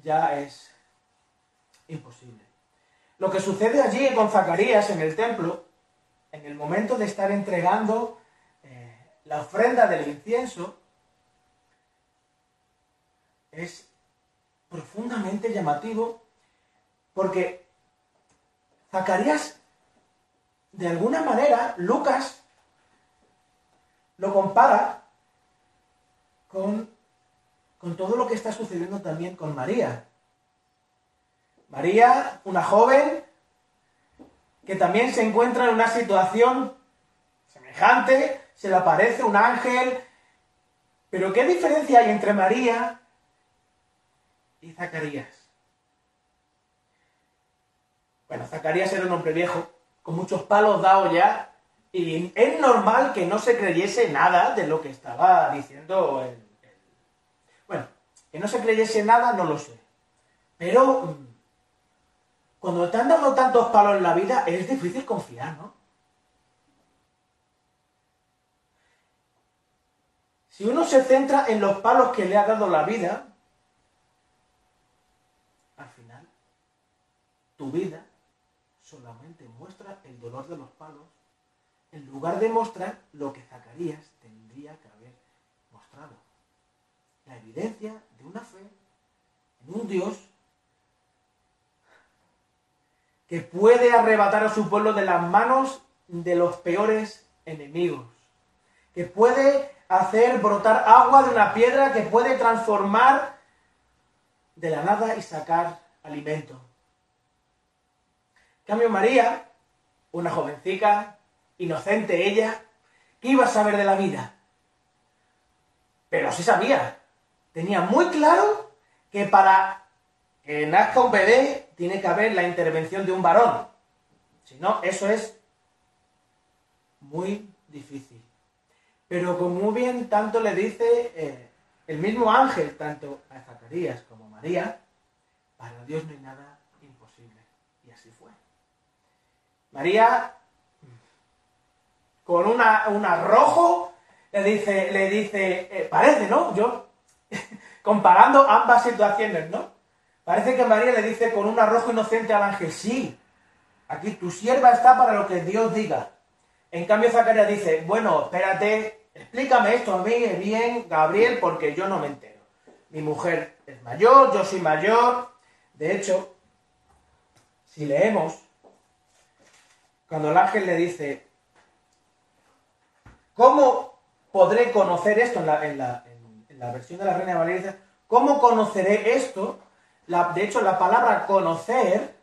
Ya es imposible. Lo que sucede allí con Zacarías en el templo, en el momento de estar entregando la ofrenda del incienso es profundamente llamativo porque Zacarías, de alguna manera, Lucas lo compara con, con todo lo que está sucediendo también con María. María, una joven que también se encuentra en una situación semejante, se le aparece un ángel. Pero ¿qué diferencia hay entre María y Zacarías? Bueno, Zacarías era un hombre viejo, con muchos palos dados ya, y es normal que no se creyese nada de lo que estaba diciendo el, Bueno, que no se creyese nada, no lo sé. Pero mm, cuando te han dado tantos palos en la vida, es difícil confiar, ¿no? Si uno se centra en los palos que le ha dado la vida, al final, tu vida solamente muestra el dolor de los palos, en lugar de mostrar lo que Zacarías tendría que haber mostrado. La evidencia de una fe en un Dios que puede arrebatar a su pueblo de las manos de los peores enemigos, que puede hacer brotar agua de una piedra que puede transformar de la nada y sacar alimento. Cambio, María, una jovencica, inocente ella, ¿qué iba a saber de la vida? Pero sí sabía. Tenía muy claro que para que nazca un bebé tiene que haber la intervención de un varón. Si no, eso es muy difícil. Pero como bien tanto le dice eh, el mismo ángel, tanto a Zacarías como a María, para Dios no hay nada imposible. Y así fue. María, con una, un arrojo, le dice, le dice eh, parece, ¿no? Yo, comparando ambas situaciones, ¿no? Parece que María le dice con un arrojo inocente al ángel, sí, aquí tu sierva está para lo que Dios diga. En cambio, Zacarías dice, bueno, espérate, explícame esto a mí bien, Gabriel, porque yo no me entero. Mi mujer es mayor, yo soy mayor. De hecho, si leemos, cuando el ángel le dice, ¿cómo podré conocer esto en la, en la, versión de la Reina Valeria? ¿Cómo conoceré esto? de hecho, la palabra conocer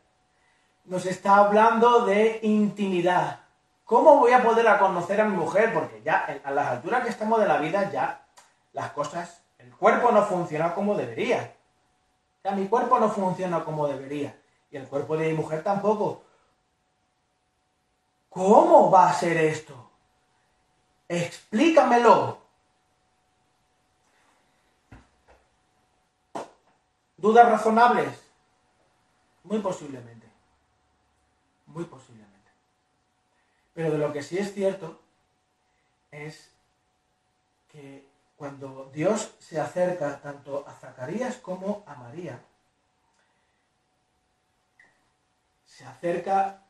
nos está hablando de intimidad. ¿Cómo voy a poder conocer a mi mujer? Porque ya a las alturas que estamos de la vida ya las cosas, el cuerpo no funciona como debería. Sea, mi cuerpo no funciona como debería. Y el cuerpo de mi mujer tampoco. ¿Cómo va a ser esto? Explícamelo. ¿Dudas razonables? Muy posiblemente. Muy posiblemente. Pero de lo que sí es cierto es que cuando Dios se acerca tanto a Zacarías como a María, se acerca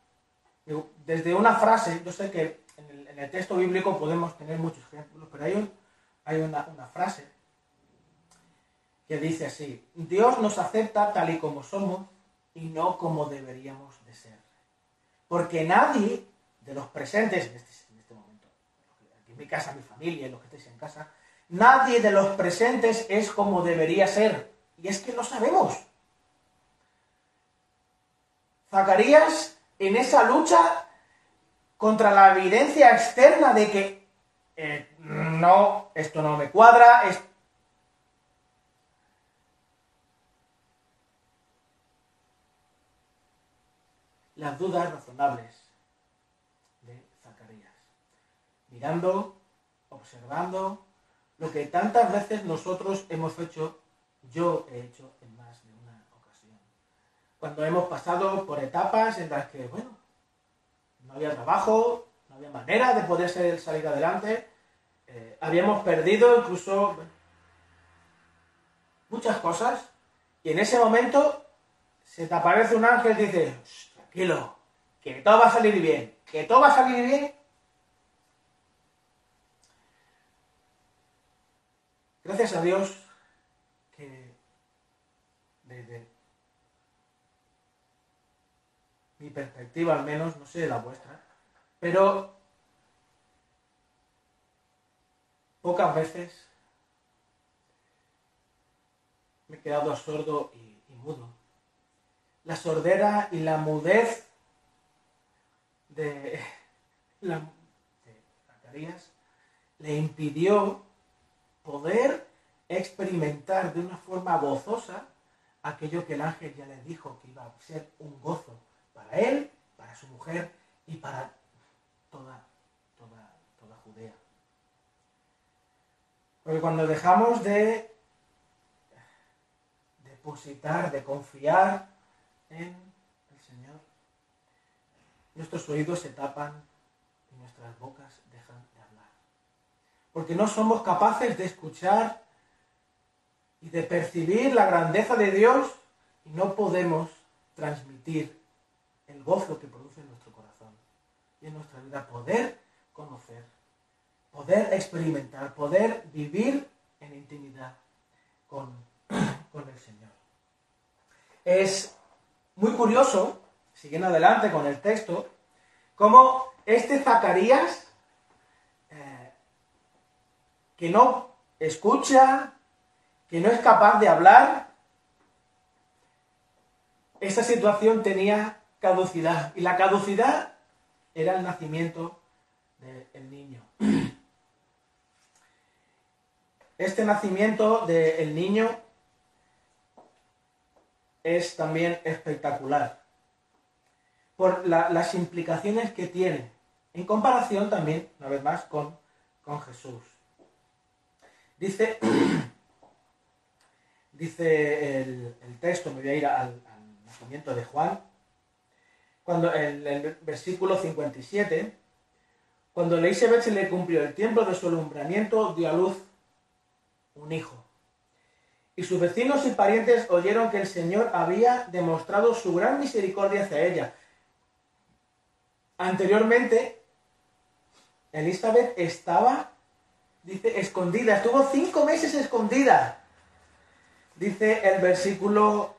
desde una frase, yo sé que en el, texto bíblico podemos tener muchos ejemplos, pero hay, una, frase que dice así, Dios nos acepta tal y como somos y no como deberíamos de ser. Porque nadie de los presentes en este, en este momento, aquí en mi casa, mi familia, los que estéis en casa, nadie de los presentes es como debería ser. Y es que lo sabemos. Zacarías, en esa lucha contra la evidencia externa de que eh, no, esto no me cuadra, las dudas razonables de Zacarías, mirando, observando lo que tantas veces nosotros hemos hecho, yo he hecho en más de. Cuando hemos pasado por etapas en las que, bueno, no había trabajo, no había manera de poder salir adelante, eh, habíamos perdido incluso muchas cosas, y en ese momento se te aparece un ángel y dice, tranquilo, que todo va a salir bien, que todo va a salir bien. Gracias a Dios que desde mi perspectiva al menos, no sé la vuestra, pero pocas veces me he quedado sordo y, mudo. La sordera y la mudez de, la, de le impidió poder experimentar de una forma gozosa aquello que el ángel ya le dijo que iba a ser un gozo él, para su mujer y para toda, toda, toda Judea. Porque cuando dejamos de depositar, de confiar en el Señor, nuestros oídos se tapan y nuestras bocas dejan de hablar. Porque no somos capaces de escuchar y de percibir la grandeza de Dios y no podemos transmitir el gozo que produce en nuestro corazón y en nuestra vida poder conocer poder experimentar, poder vivir en intimidad con, el Señor. Es muy curioso, siguiendo adelante con el texto, cómo este Zacarías, eh, que no escucha, que no es capaz de hablar, esa situación tenía caducidad. Y la caducidad era el nacimiento del niño. Este nacimiento del niño es también espectacular por las implicaciones que tiene en comparación también, una vez más, con, con Jesús. Dice, dice el, texto, me voy a ir al, nacimiento de Juan, cuando en el versículo 57, cuando Elizabeth se le cumplió el tiempo de su alumbramiento, dio a luz un hijo. Y sus vecinos y parientes oyeron que el Señor había demostrado su gran misericordia hacia ella. Anteriormente, Elizabeth estaba, dice, escondida, estuvo cinco meses escondida. Dice el versículo...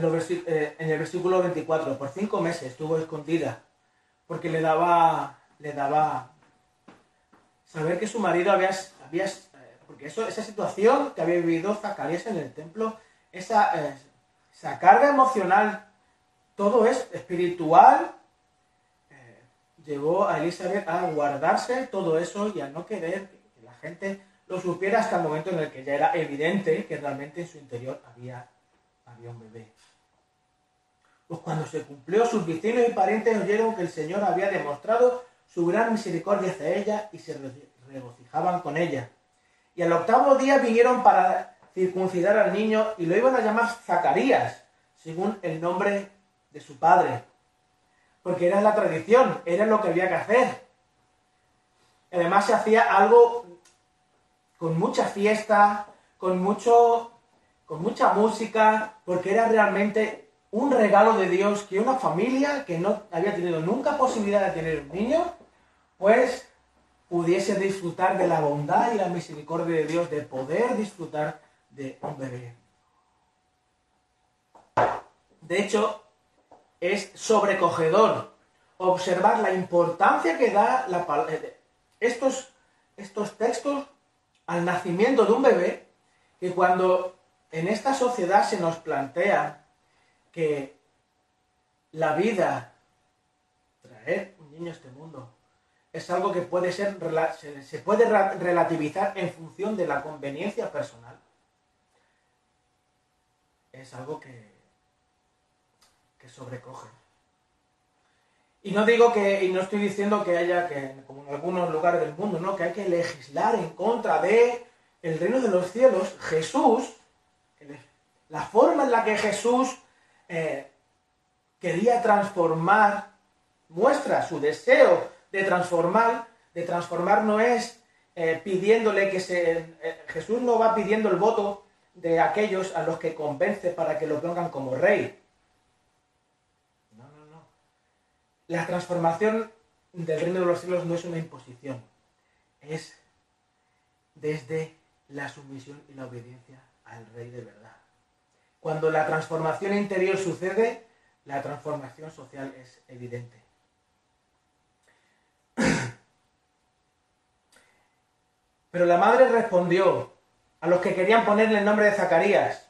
En, eh, en el versículo 24, por cinco meses estuvo escondida porque le daba, le daba saber que su marido había, había porque eso, esa situación que había vivido Zacarías en el templo, esa, eh, carga emocional, todo es espiritual, eh, llevó a Elizabeth a guardarse todo eso y a no querer que la gente lo supiera hasta el momento en el que ya era evidente que realmente en su interior había, había un bebé. Pues cuando se cumplió, sus vecinos y parientes oyeron que el Señor había demostrado su gran misericordia hacia ella y se regocijaban con ella. Y al octavo día vinieron para circuncidar al niño y lo iban a llamar Zacarías, según el nombre de su padre. Porque era la tradición, era lo que había que hacer. Además se hacía algo con mucha fiesta, con mucho con mucha música, porque era realmente un regalo de Dios que una familia que no había tenido nunca posibilidad de tener un niño, pues pudiese disfrutar de la bondad y la misericordia de Dios, de poder disfrutar de un bebé. De hecho, es sobrecogedor observar la importancia que da la, eh, estos, estos textos al nacimiento de un bebé, que cuando en esta sociedad se nos plantea que la vida, traer un niño a este mundo, es algo que puede ser, se puede relativizar en función de la conveniencia personal. Es algo que, que sobrecoge. Y no digo que, y no estoy diciendo que haya que, como en algunos lugares del mundo, ¿no? que hay que legislar en contra de el reino de los cielos. Jesús, la forma en la que Jesús eh, quería transformar, muestra su deseo de transformar, de transformar no es eh, pidiéndole que se... Eh, Jesús no va pidiendo el voto de aquellos a los que convence para que lo pongan como rey. La transformación del reino de los cielos no es una imposición, es desde la sumisión y la obediencia al rey de verdad. Cuando la transformación interior sucede, la transformación social es evidente. Pero la madre respondió a los que querían ponerle el nombre de Zacarías.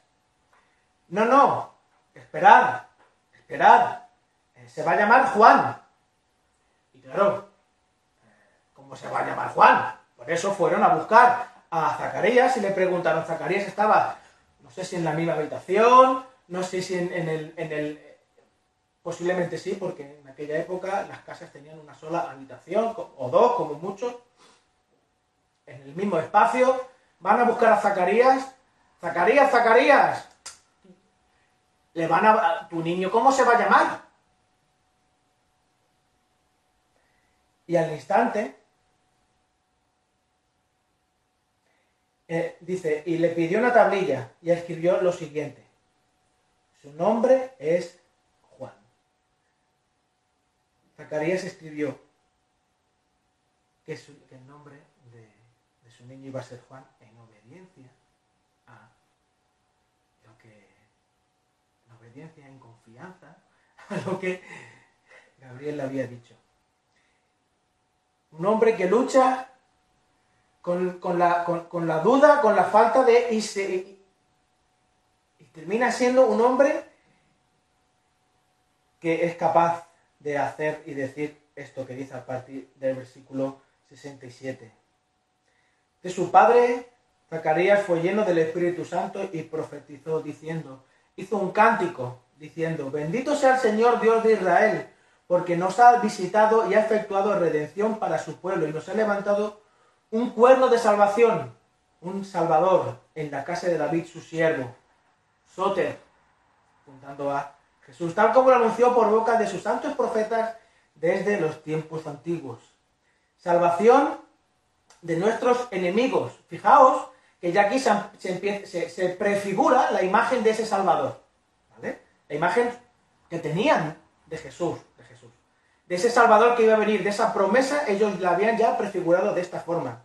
No, no, esperad, esperad, se va a llamar Juan. Y claro, ¿cómo se va a llamar Juan? Por eso fueron a buscar a Zacarías y le preguntaron, Zacarías estaba, no sé si en la misma habitación, no sé si en, el, en el... Posiblemente sí, porque en aquella época las casas tenían una sola habitación, o dos, como mucho, en el mismo espacio. Van a buscar a Zacarías. Zacarías, Zacarías. Le van a... ¿Tu niño cómo se va a llamar? Y al instante, eh, dice, y le pidió una tablilla y escribió lo siguiente. Su nombre es Juan. Zacarías escribió que, el nombre de, de, su niño iba a ser Juan en obediencia a lo que, en obediencia, en confianza, a lo que Gabriel le había dicho. Un hombre que lucha con, la, duda, con la falta de... Y, y termina siendo un hombre que es capaz de hacer y decir esto que dice a partir del versículo 67. De su padre, Zacarías fue lleno del Espíritu Santo y profetizó diciendo, hizo un cántico diciendo, bendito sea el Señor Dios de Israel porque nos ha visitado y ha efectuado redención para su pueblo y nos ha levantado un cuerno de salvación, un salvador en la casa de David su siervo, Soter, apuntando a Jesús, tal como lo anunció por boca de sus santos profetas desde los tiempos antiguos. Salvación de nuestros enemigos. Fijaos que ya aquí se, prefigura la imagen de ese Salvador. La imagen que tenían de Jesús de ese Salvador que iba a venir, de esa promesa, ellos la habían ya prefigurado de esta forma.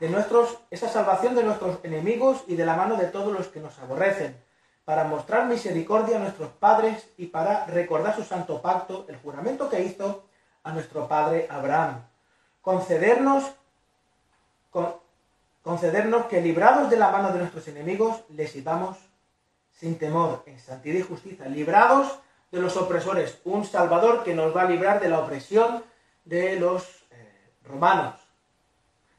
De nuestros, esa salvación de nuestros enemigos y de la mano de todos los que nos aborrecen, para mostrar misericordia a nuestros padres y para recordar su santo pacto, el juramento que hizo a nuestro padre Abraham. Concedernos, concedernos que librados de la mano de nuestros enemigos, les sirvamos sin temor, en santidad y justicia, librados de los opresores, un Salvador que nos va a librar de la opresión de los eh, romanos,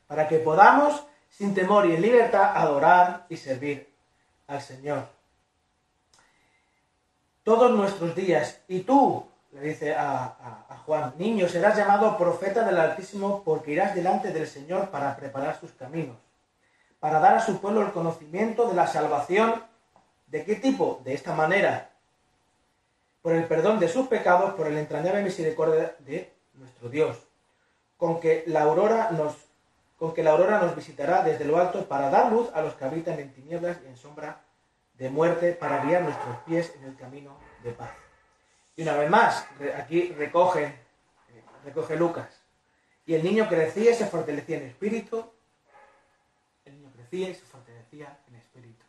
para que podamos, sin temor y en libertad, adorar y servir al Señor. Todos nuestros días, y tú, le dice a, a Juan, niño, serás llamado profeta del Altísimo porque irás delante del Señor para preparar sus caminos, para dar a su pueblo el conocimiento de la salvación. ¿De qué tipo? De esta manera, por el perdón de sus pecados, por el entrañable misericordia de nuestro Dios, con que la aurora nos, con que la aurora nos visitará desde lo alto para dar luz a los que habitan en tinieblas y en sombra de muerte, para guiar nuestros pies en el camino de paz. Y una vez más, aquí recoge, recoge Lucas. Y el niño crecía y se fortalecía en espíritu. El niño crecía y se fortalecía en espíritu.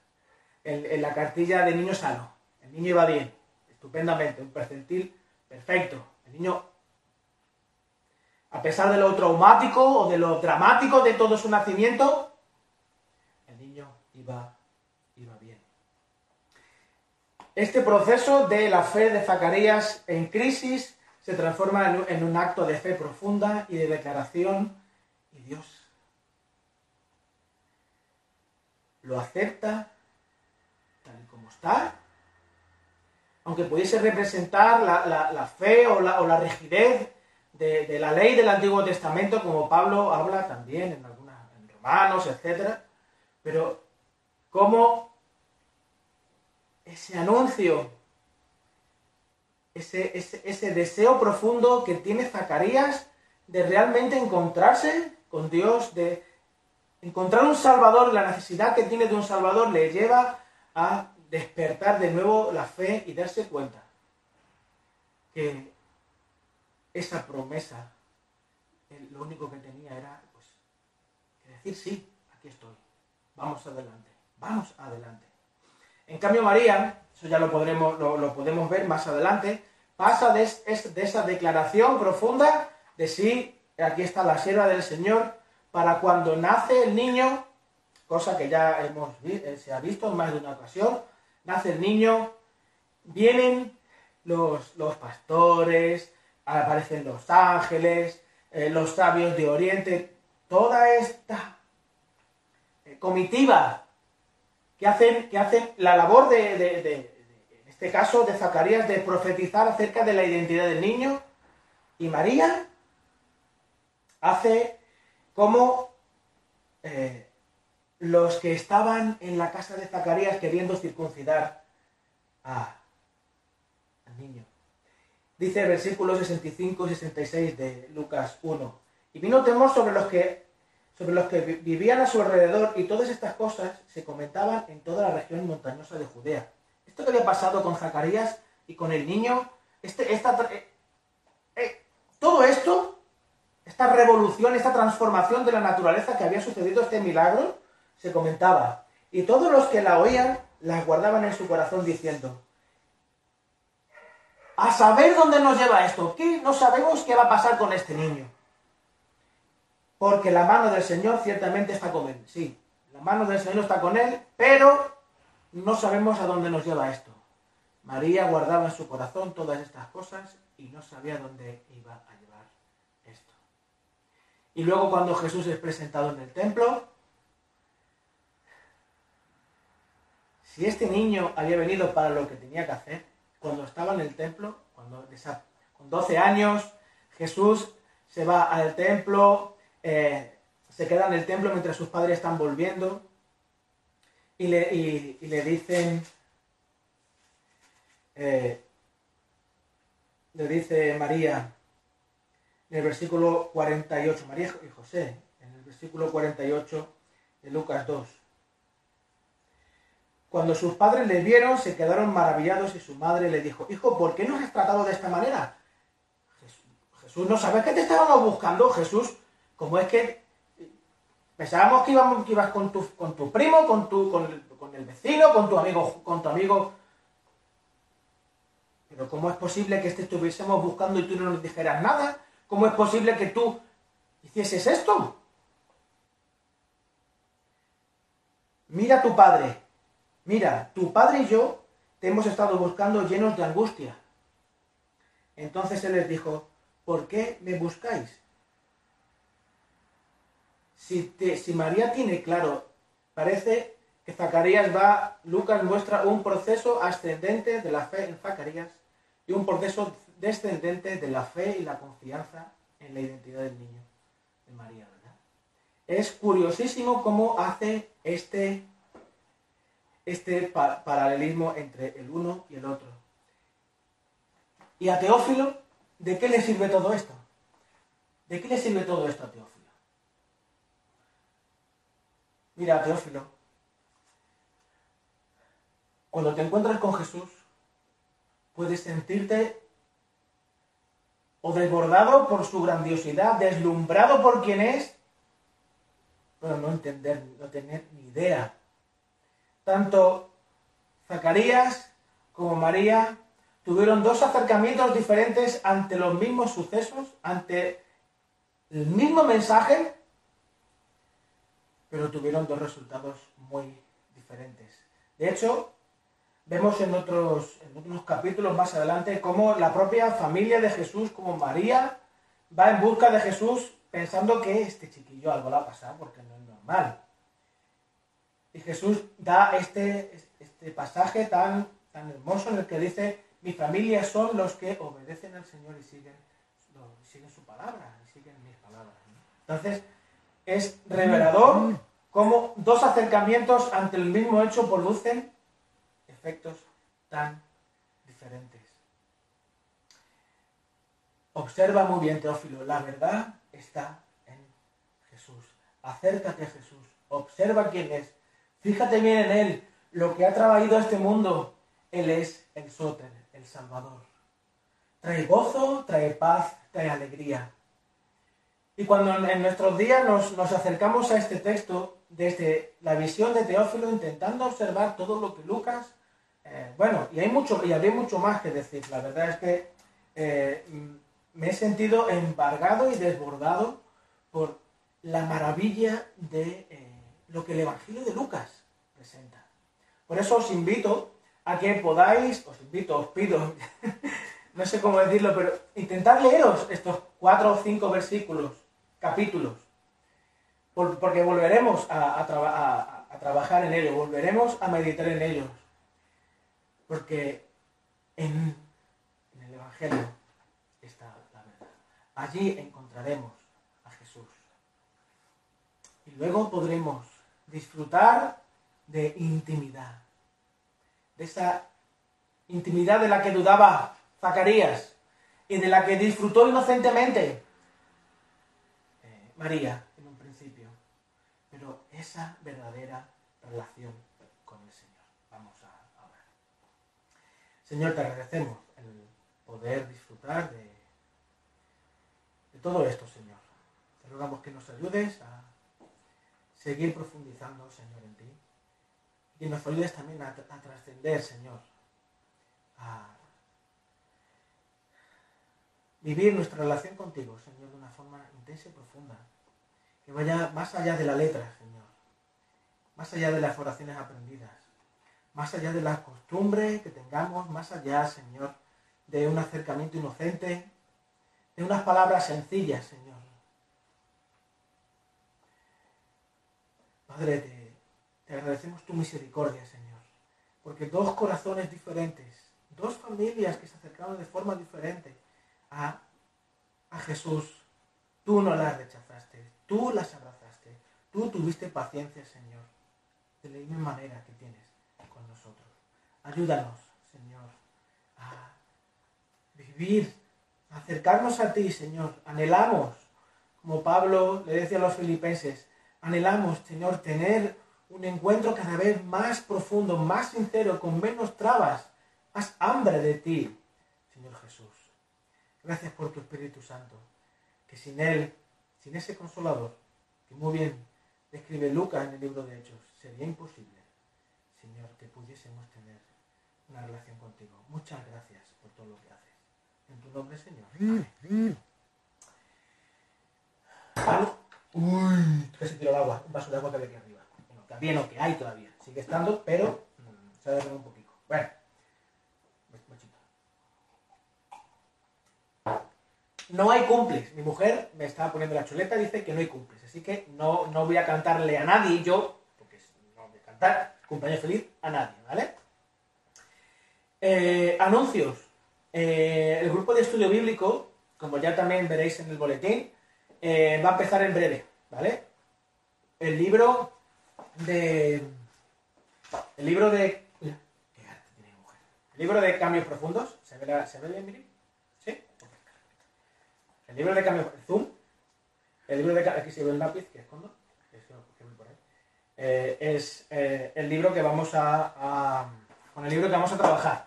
En, en la cartilla de niño sano. El niño iba bien estupendamente, un percentil perfecto. El niño, a pesar de lo traumático o de lo dramático de todo su nacimiento, el niño iba, iba bien. Este proceso de la fe de Zacarías en crisis se transforma en un, acto de fe profunda y de declaración y Dios lo acepta tal y como está, aunque pudiese representar la, fe o la, rigidez de, la ley del Antiguo Testamento, como Pablo habla también en algunas Romanos, etc. Pero cómo ese anuncio, ese, ese, ese deseo profundo que tiene Zacarías de realmente encontrarse con Dios, de, Encontrar un Salvador, la necesidad que tiene de un Salvador, le lleva a despertar de nuevo la fe y darse cuenta que esa promesa, lo único que tenía era pues, decir sí, aquí estoy, vamos adelante, vamos adelante. En cambio María, eso ya lo, podremos, lo, podemos ver más adelante, pasa de, de esa declaración profunda de sí, aquí está la sierva del Señor, para cuando nace el niño, cosa que ya hemos, eh, se ha visto en más de una ocasión, nace el niño, vienen los, pastores, aparecen los ángeles, eh, los sabios de Oriente, toda esta eh, comitiva que hacen, que la labor de, de, en este caso, de Zacarías, de profetizar acerca de la identidad del niño, y María hace como eh, los que estaban en la casa de Zacarías queriendo circuncidar a, al niño. Dice el versículo 65 y 66 de Lucas 1. Y vino temor sobre los que sobre los que vivían a su alrededor y todas estas cosas se comentaban en toda la región montañosa de Judea. Esto que había pasado con Zacarías y con el niño, este, esta, eh, eh, todo esto esta revolución, esta transformación de la naturaleza que había sucedido, este milagro, se comentaba. Y todos los que la oían, la guardaban en su corazón diciendo, a saber dónde nos lleva esto, ¿qué? No sabemos qué va a pasar con este niño. Porque la mano del Señor ciertamente está con él. Sí, la mano del Señor está con él, pero no sabemos a dónde nos lleva esto. María guardaba en su corazón todas estas cosas y no sabía dónde iba a y luego cuando Jesús es presentado en el templo, si este niño había venido para lo que tenía que hacer, cuando estaba en el templo, cuando con 12 años, Jesús se va al templo, eh, se queda en el templo mientras sus padres están volviendo y le, le dicen, eh, le dice María, en el versículo 48, María y José, en el versículo 48 de Lucas 2. Cuando sus padres le vieron, se quedaron maravillados y su madre le dijo, Hijo, ¿por qué nos has tratado de esta manera? Jesús, ¿no sabes que te estábamos buscando? Jesús, ¿cómo es que pensábamos que, que ibas con tu, con tu primo, con, tu, con, el, con el vecino, con tu amigo, con tu amigo pero ¿cómo es posible que te estuviésemos buscando y tú no nos dijeras nada? ¿Cómo es posible que tú hicieses esto? Mira tu padre, mira, tu padre y yo te hemos estado buscando llenos de angustia. Entonces él les dijo, ¿por qué me buscáis? Si, María tiene claro, parece que Zacarías va, Lucas muestra un proceso ascendente de la fe en Zacarías y un proceso descendente de la fe y la confianza en la identidad del niño, de María, ¿verdad? Es curiosísimo cómo hace este, este paralelismo entre el uno y el otro. Y a Teófilo, ¿de qué le sirve todo esto? ¿De qué le sirve todo esto a Teófilo? Mira, Teófilo, cuando te encuentras con Jesús, puedes sentirte o desbordado por su grandiosidad, deslumbrado por quien es, pero no entender, no tener ni idea. Tanto Zacarías como María tuvieron dos acercamientos diferentes ante los mismos sucesos, ante el mismo mensaje, pero tuvieron dos resultados muy diferentes. De hecho, vemos en otros, en otros capítulos más adelante cómo la propia familia de Jesús, como María, va en busca de Jesús pensando que este chiquillo algo le ha pasado porque no es normal. Y Jesús da este, este pasaje tan, tan hermoso en el que dice, mi familia son los que obedecen al Señor y siguen, siguen su palabra, y siguen mis palabras. Entonces, es revelador cómo dos acercamientos ante el mismo hecho producen efectos tan diferentes. Observa muy bien, Teófilo, la verdad está en Jesús. Acércate a Jesús, observa quién es, fíjate bien en Él, lo que ha traído a este mundo. Él es el sóter, el Salvador. Trae gozo, trae paz, trae alegría. Y cuando en nuestros días nos, acercamos a este texto, desde la visión de Teófilo, intentando observar todo lo que Lucas, eh, bueno, y hay mucho, y habría mucho más que decir. La verdad es que eh, me he sentido embargado y desbordado por la maravilla de eh, lo que el Evangelio de Lucas presenta. Por eso os invito a que podáis, os invito, os pido, no sé cómo decirlo, pero intentad leeros estos cuatro o cinco versículos, capítulos, porque volveremos a, trabajar en ellos, volveremos a meditar en ellos, porque en, en el Evangelio está la verdad. Allí encontraremos a Jesús. Y luego podremos disfrutar de intimidad de esa intimidad de la que dudaba Zacarías y de la que disfrutó inocentemente eh, María en un principio. Pero esa verdadera relación con el Señor. Vamos a hablar. Señor, te agradecemos el poder disfrutar de, de todo esto, Señor. Te rogamos que nos ayudes a seguir profundizando, Señor, en ti. Y nos ayudes también a, trascender, Señor, a vivir nuestra relación contigo, Señor, de una forma intensa y profunda, que vaya más allá de la letra, Señor, más allá de las oraciones aprendidas, más allá de la costumbre que tengamos, más allá, Señor, de un acercamiento inocente, de unas palabras sencillas, Señor. Padre, te te agradecemos tu misericordia, Señor, porque dos corazones diferentes, dos familias que se acercaron de forma diferente a, a Jesús, tú no las rechazaste, tú las abrazaste, tú tuviste paciencia, Señor, de la misma manera que tienes con nosotros. Ayúdanos, Señor, a vivir, a acercarnos a ti, Señor. Anhelamos, como Pablo le decía a los filipenses, anhelamos, Señor, tener un encuentro cada vez más profundo, más sincero, con menos trabas, más hambre de ti, Señor Jesús. Gracias por tu Espíritu Santo, que sin Él, sin ese consolador, que muy bien describe Lucas en el libro de Hechos, sería imposible, Señor, que pudiésemos tener una relación contigo. Muchas gracias por todo lo que haces. En tu nombre, Señor. Amén. Uy, que se tiró el agua, un vaso de agua que había aquí arriba bien lo que hay todavía. Sigue estando, pero mm, se ha derramado un poquito. Bueno. No hay cumples. Mi mujer me estaba poniendo la chuleta, dice que no hay cumples. Así que no, no voy a cantarle a nadie yo, porque no voy a cantar cumpleaños feliz a nadie, ¿vale? Eh, anuncios. Eh, el grupo de estudio bíblico, como ya también veréis en el boletín, eh, va a empezar en breve, ¿vale? El libro de. El libro de. El libro de Cambios Profundos. ¿Se ve, ¿se ve bien, Miri? ¿Sí? El libro de Cambios. Zoom. El libro de. Aquí se ve el lápiz que escondo. Eh, es eh, el libro que vamos a, Con el libro que vamos a trabajar.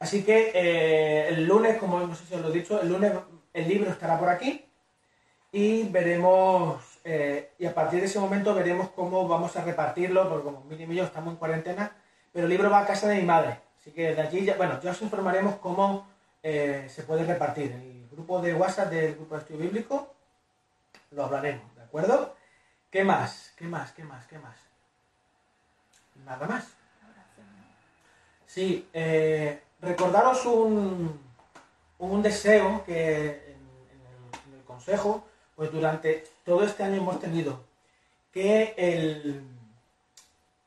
Así que eh, el lunes, como no sé si os lo he dicho, el lunes el libro estará por aquí y veremos eh, y a partir de ese momento veremos cómo vamos a repartirlo, porque como Miri y yo estamos en cuarentena, pero el libro va a casa de mi madre. Así que de allí, ya, bueno, ya os informaremos cómo eh, se puede repartir. El grupo de WhatsApp del grupo de estudio bíblico lo hablaremos, ¿de acuerdo? ¿Qué más? ¿Qué más? ¿Qué más? ¿Qué más? Nada más. Sí, eh, recordaros un, un deseo que en, en el, en el pues durante todo este año hemos tenido que el,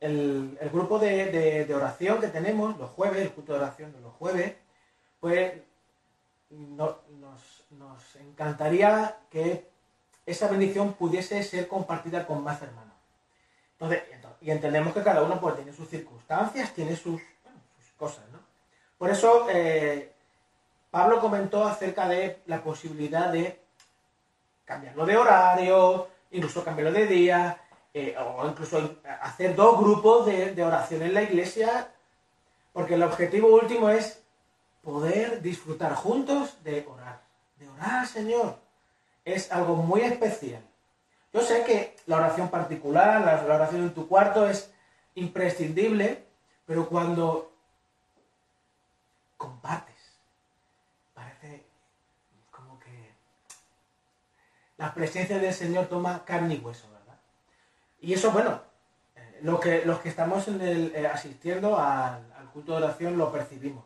el, grupo de, oración que tenemos los jueves, el culto de oración de los jueves, pues no- nos, nos encantaría que esa bendición pudiese ser compartida con más hermanos. Entonces, ento- y entendemos que cada uno pues, tiene sus circunstancias, tiene sus cosas, ¿no? Por eso eh, Pablo comentó acerca de la posibilidad de cambiarlo de horario, incluso cambiarlo de día, eh, o incluso hacer dos grupos de, de oración en la iglesia, porque el objetivo último es poder disfrutar juntos de orar, de orar Señor. Es algo muy especial. Yo sé que la oración particular, la, oración en tu cuarto es imprescindible, pero cuando compartes, parece como que la presencia del Señor toma carne y hueso, ¿verdad? Y eso, bueno, eh, que, los que estamos en el, eh, asistiendo al, al culto de oración lo percibimos.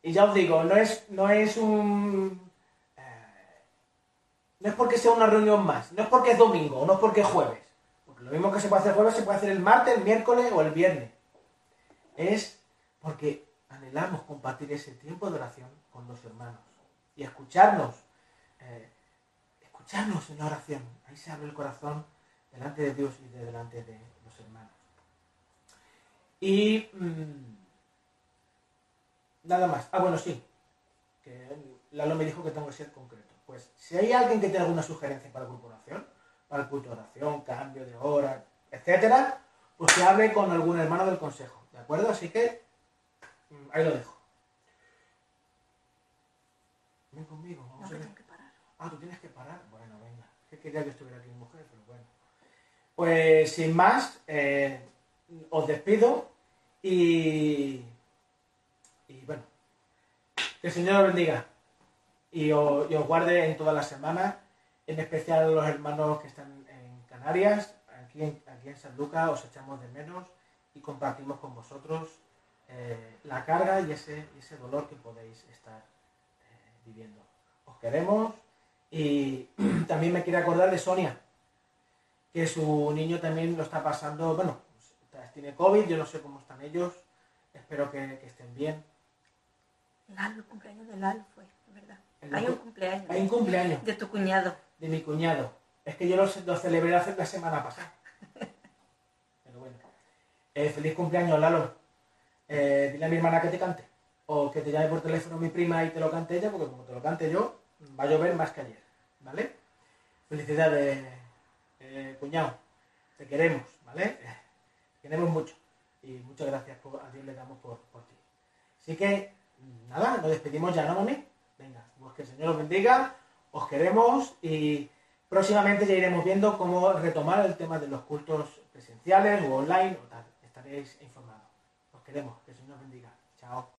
Y ya os digo, no es, no es un... eh, no es porque sea una reunión más, no es porque es domingo, no es porque es jueves. Porque lo mismo que se puede hacer jueves, se puede hacer el martes, el miércoles o el viernes. Es porque anhelamos compartir ese tiempo de oración con los hermanos y escucharnos. eh, escucharnos en la oración. Ahí se abre el corazón delante de Dios y de delante de los hermanos. Y mm, nada más. Ah, bueno, sí. Que Lalo me dijo que tengo que ser concreto. Pues si hay alguien que tiene alguna sugerencia para el grupo oración, para el culto de oración, cambio de hora, etcétera, pues que hable con algún hermano del consejo. ¿De acuerdo? Así que mm, ahí lo dejo. Ven conmigo, vamos No, a ver. Ah, tú tienes que parar. Quería que estuviera aquí mi mujer, pero bueno. Pues sin más, eh, os despido y. Y bueno. Que el Señor os bendiga y os, guarde en toda la semana, en especial a los hermanos que están en Canarias, aquí en, aquí en San Lucas, os echamos de menos y compartimos con vosotros eh, la carga y ese, ese dolor que podéis estar eh, viviendo. Os queremos y también me quiero acordar de Sonia, que su niño también lo está pasando, bueno, tiene COVID, yo no sé cómo están ellos, espero que, que estén bien. Lalo, el cumpleaños de Lalo fue, de verdad. El Hay un cumpleaños. Hay un cumpleaños De tu cuñado. de mi cuñado. Es que yo lo, lo celebré hace la semana pasada. Pero bueno. Eh, feliz cumpleaños, Lalo. Eh, dile a mi hermana que te cante. O que te llame por teléfono mi prima y te lo cante ella, porque como te lo cante yo, va a llover más que ayer. ¿Vale? Felicidades, eh, cuñado. Te queremos, ¿vale? Te queremos mucho. Y muchas gracias a Dios le damos por, por ti. Así que, nada, nos despedimos ya, ¿no, mami? Venga, pues que el Señor os bendiga, os queremos y próximamente ya iremos viendo cómo retomar el tema de los cultos presenciales o online o tal. Estaréis informados. Os queremos, que el Señor os bendiga. Chao.